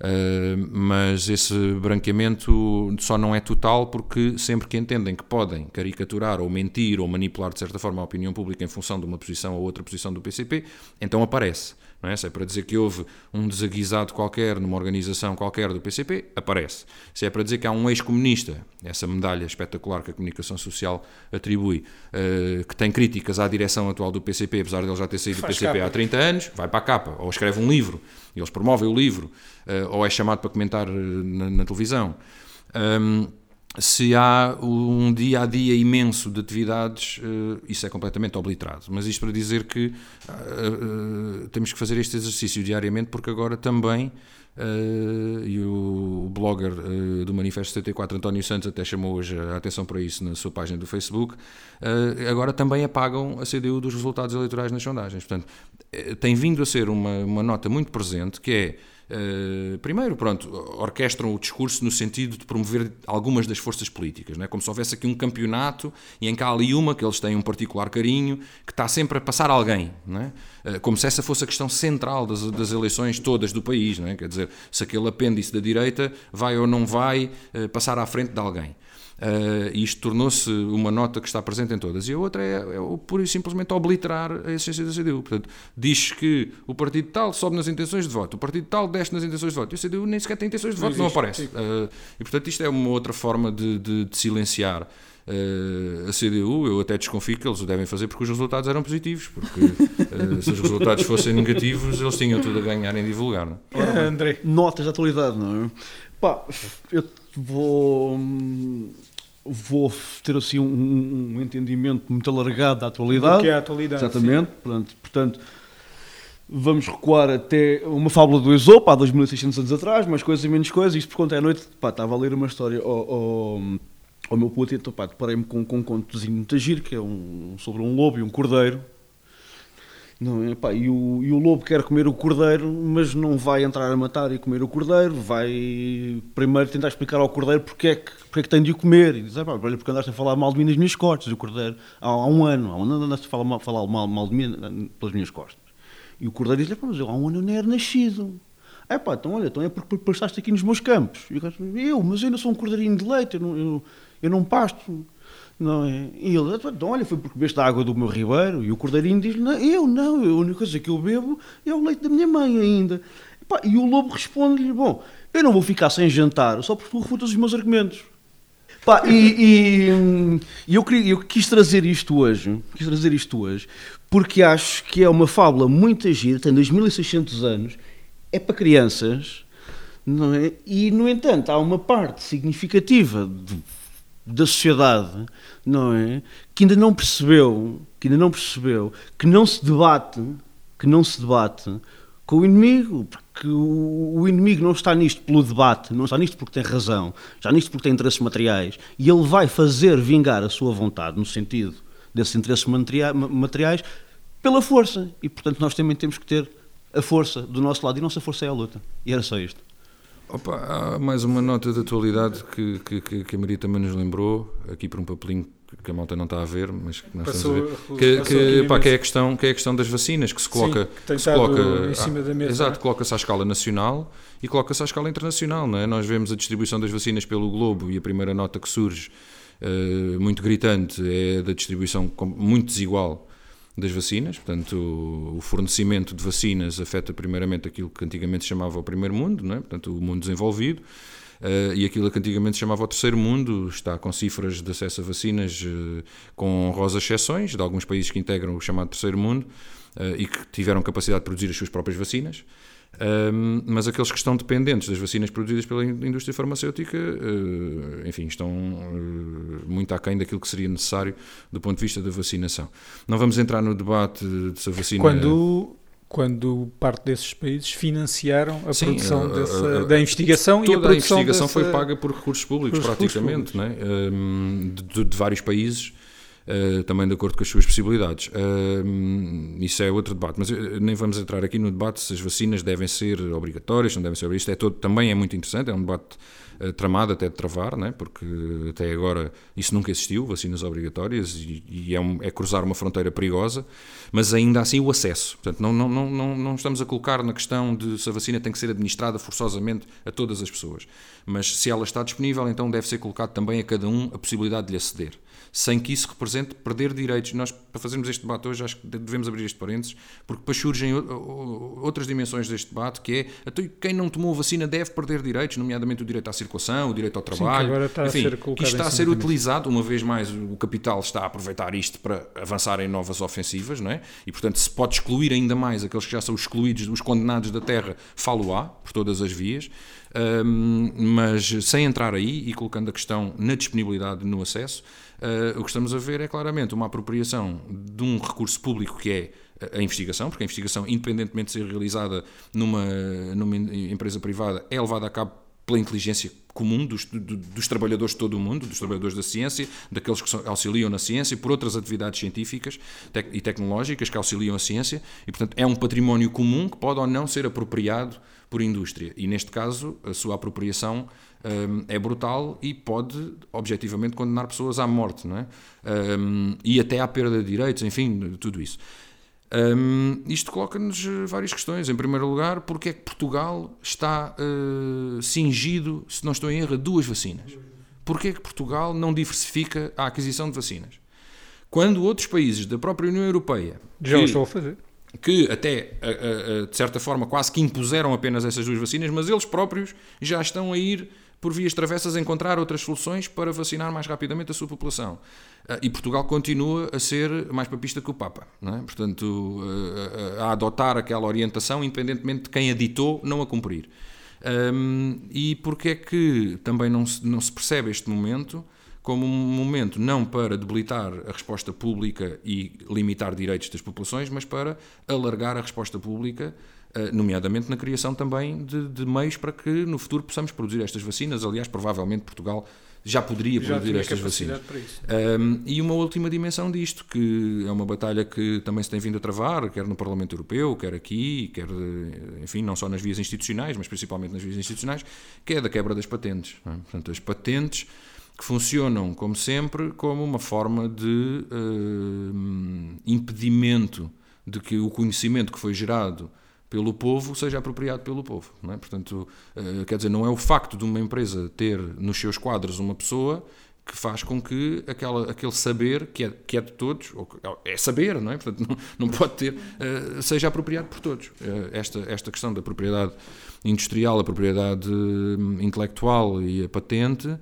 Uh, mas esse branqueamento só não é total porque sempre que entendem que podem caricaturar ou mentir ou manipular de certa forma a opinião pública em função de uma posição ou outra posição do PCP, então aparece. Não é? Se é para dizer que houve um desaguisado qualquer numa organização qualquer do PCP, aparece. Se é para dizer que há um ex-comunista, essa medalha espetacular que a comunicação social atribui, uh, que tem críticas à direção atual do PCP, apesar de ele já ter saído do PCP capa. há 30 anos, vai para a capa, ou escreve um livro, eles promovem o livro, uh, ou é chamado para comentar na, na televisão. Um, se há um dia a dia imenso de atividades, uh, isso é completamente obliterado. Mas isto para dizer que uh, uh, temos que fazer este exercício diariamente, porque agora também, e o, o blogger do Manifesto 74, António Santos, até chamou hoje a atenção para isso na sua página do Facebook, agora também apagam a CDU dos resultados eleitorais nas sondagens. Portanto, tem vindo a ser uma, uma nota muito presente que é Uh, primeiro, pronto, orquestram o discurso no sentido de promover algumas das forças políticas, não é? como se houvesse aqui um campeonato e em cá ali uma que eles têm um particular carinho, que está sempre a passar alguém, não é? Uh, como se essa fosse a questão central das, das eleições todas do país, não é? quer dizer, se aquele apêndice da direita vai ou não vai uh, passar à frente de alguém. Uh, isto tornou-se uma nota que está presente em todas. E a outra é, é o pura e simplesmente obliterar a essência da CDU. Portanto, diz que o partido tal sobe nas intenções de voto, o partido tal desce nas intenções de voto. E a CDU nem sequer tem intenções de voto, não, não aparece. Uh, e portanto, isto é uma outra forma de, de, de silenciar. Uh, a CDU, eu até desconfio que eles o devem fazer porque os resultados eram positivos, porque uh, se os resultados fossem negativos, eles tinham tudo a ganhar em divulgar. Não é? André. Notas da atualidade, não é? Pá, eu vou vou ter assim um, um, entendimento muito alargado da atualidade. O que é a atualidade. Exatamente. Portanto, portanto, vamos recuar até uma fábula do Esopo, há 2600 anos atrás, mais coisas e menos coisas. Isto por conta à noite, pá, estava a ler uma história ao, ao, ao meu puto, então pá, deparei-me com, com um contozinho muito giro, que é um, sobre um lobo e um cordeiro não é? Pá, e, o, e o lobo quer comer o cordeiro, mas não vai entrar a matar e comer o cordeiro, vai primeiro tentar explicar ao cordeiro porque é que, porque é que tem de o comer. E diz: ah, pá, olha, porque andaste a falar mal de mim nas minhas costas. O cordeiro, há, há um ano, há um ano andaste a falar mal, falar mal, mal de mim pelas minhas costas. E o cordeiro diz: mas eu há um ano eu nem era nascido. É pá, então olha, então é porque pastaste aqui nos meus campos. E eu mas eu ainda sou um cordeirinho de leite, eu não, eu, eu não pasto. Não é? E ele, então, olha, foi porque bebeste a água do meu ribeiro. E o cordeirinho diz: não, eu não, a única coisa que eu bebo é o leite da minha mãe ainda. E, pá, e o lobo responde-lhe: bom, eu não vou ficar sem jantar só porque tu refutas os meus argumentos. Pá, e, e, e eu, queria, eu quis trazer isto hoje, quis trazer isto hoje, porque acho que é uma fábula muito gira, tem 2600 anos, é para crianças, não é? E, no entanto, há uma parte significativa de da sociedade, não é? Que ainda não percebeu, que ainda não percebeu que não se debate, que não se debate com o inimigo, porque o, o inimigo não está nisto pelo debate, não está nisto porque tem razão, está nisto porque tem interesses materiais, e ele vai fazer vingar a sua vontade no sentido desses interesses materiais pela força. E portanto nós também temos que ter a força do nosso lado e a nossa força é a luta. E era só isto. Opa, há mais uma nota de atualidade que, que, que a Maria também nos lembrou, aqui por um papelinho que a malta não está a ver, mas que nós passou, estamos a ver, que, que, pá, que, é a questão, que é a questão das vacinas, que se coloca, Sim, que se coloca em cima da mesa. Exato, coloca-se à escala nacional e coloca-se à escala internacional. Não é? Nós vemos a distribuição das vacinas pelo globo e a primeira nota que surge, uh, muito gritante, é da distribuição muito desigual das vacinas, portanto, o fornecimento de vacinas afeta primeiramente aquilo que antigamente se chamava o primeiro mundo, não é? portanto, o mundo desenvolvido, uh, e aquilo que antigamente se chamava o terceiro mundo está com cifras de acesso a vacinas uh, com honrosas exceções, de alguns países que integram o chamado terceiro mundo uh, e que tiveram capacidade de produzir as suas próprias vacinas. Um, mas aqueles que estão dependentes das vacinas produzidas pela indústria farmacêutica, uh, enfim, estão uh, muito aquém daquilo que seria necessário do ponto de vista da vacinação. Não vamos entrar no debate de se a vacina. Quando, quando parte desses países financiaram a Sim, produção a, dessa, a, da investigação e a produção. a investigação dessa... foi paga por recursos públicos, praticamente, Né? Um, de, de vários países uh, também de acordo com as suas possibilidades. Uh, isso é outro debate, mas eh, nem vamos entrar aqui no debate se as vacinas devem ser obrigatórias, não devem ser. Isto é todo, também é muito interessante, é um debate tramado até de travar, né? porque até agora isso nunca existiu, vacinas obrigatórias, e, e é, um, é, cruzar uma fronteira perigosa, mas ainda assim o acesso. Portanto, não, não, não, não, não estamos a colocar na questão de se a vacina tem que ser administrada forçosamente a todas as pessoas, mas se ela está disponível, então deve ser colocado também a cada um a possibilidade de lhe aceder. Sem que isso represente perder direitos. Nós, para fazermos este debate hoje, acho que devemos abrir este parênteses, porque depois surgem outras dimensões deste debate, que é então, quem não tomou vacina deve perder direitos, nomeadamente o direito à circulação, o direito ao trabalho. Sim, agora está Enfim, a ser que isto está a ser utilizado, uma vez mais, o capital está a aproveitar isto para avançar em novas ofensivas, não é? E, portanto, se pode excluir ainda mais aqueles que já são excluídos, os condenados da terra, falo-á, por todas as vias um, mas sem entrar aí e colocando a questão na disponibilidade no acesso, uh, o que estamos a ver é claramente uma apropriação de um recurso público que é a investigação, porque a investigação, independentemente de ser realizada numa, numa empresa privada, é levada a cabo pela inteligência comum dos, dos, trabalhadores de todo o mundo, dos trabalhadores da ciência, daqueles que auxiliam na ciência, por outras atividades científicas e tecnológicas que auxiliam a ciência, e portanto é um património comum que pode ou não ser apropriado por indústria. E neste caso, a sua apropriação um, é brutal e pode, objetivamente, condenar pessoas à morte, não é? Um, e até à perda de direitos, enfim, tudo isso. Um, isto coloca-nos eh, várias questões. Em primeiro lugar, porque é que Portugal está uh, cingido, se não estou em erro, a duas vacinas? Porquê é que Portugal não diversifica a aquisição de vacinas? Quando outros países da própria União Europeia já o estão a fazer que até, de certa forma, quase que impuseram apenas essas duas vacinas, mas eles próprios já estão a ir por vias travessas encontrar outras soluções para vacinar mais rapidamente a sua população. Ah, e Portugal continua a ser mais papista que o Papa. É? Portanto, a adotar aquela orientação, independentemente de quem a ditou, não a cumprir. e porque é que também não se, não se percebe este momento como um momento não para debilitar a resposta pública e limitar direitos das populações, mas para alargar a resposta pública, nomeadamente na criação também de, de meios para que no futuro possamos produzir estas vacinas. Aliás, provavelmente Portugal já poderia já produzir estas vacinas. Um, e uma última dimensão disto, que é uma batalha que também se tem vindo a travar, quer no Parlamento Europeu, quer aqui, quer, eh, enfim, não só nas vias institucionais, mas principalmente nas vias institucionais, que é da quebra das patentes. É? Portanto, as patentes que funcionam, como sempre, como uma forma de uh, impedimento de que o conhecimento que foi gerado pelo povo seja apropriado pelo povo. É? Portanto, uh, quer dizer, não é o facto de uma empresa ter nos seus quadros uma pessoa que faz com que aquela, aquele saber que é, que é de todos, é saber, não é? Portanto, não, *laughs* não pode ter, uh, seja apropriado por todos. Uh, esta, esta questão da propriedade industrial, a propriedade hum, intelectual e a patente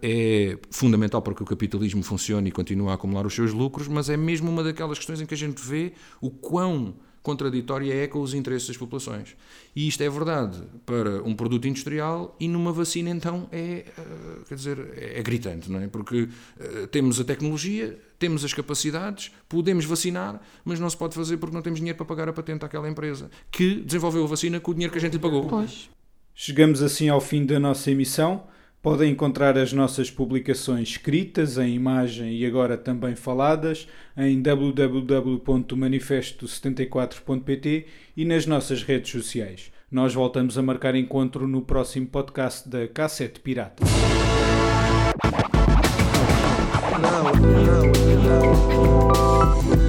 é fundamental para que o capitalismo funcione e continue a acumular os seus lucros, mas é mesmo uma daquelas questões em que a gente vê o quão contraditória é com os interesses das populações. E isto é verdade para um produto industrial e numa vacina então é, uh, quer dizer, é, gritante, não é? Porque uh, temos a tecnologia, temos as capacidades, podemos vacinar, mas não se pode fazer porque não temos dinheiro para pagar a patente àquela empresa que desenvolveu a vacina com o dinheiro que a gente lhe pagou. Pois. Chegamos assim ao fim da nossa emissão. Podem encontrar as nossas publicações escritas, em imagem e agora também faladas em www.manifesto74.pt e nas nossas redes sociais. Nós voltamos a marcar encontro no próximo podcast da Cassete Pirata. Não, não.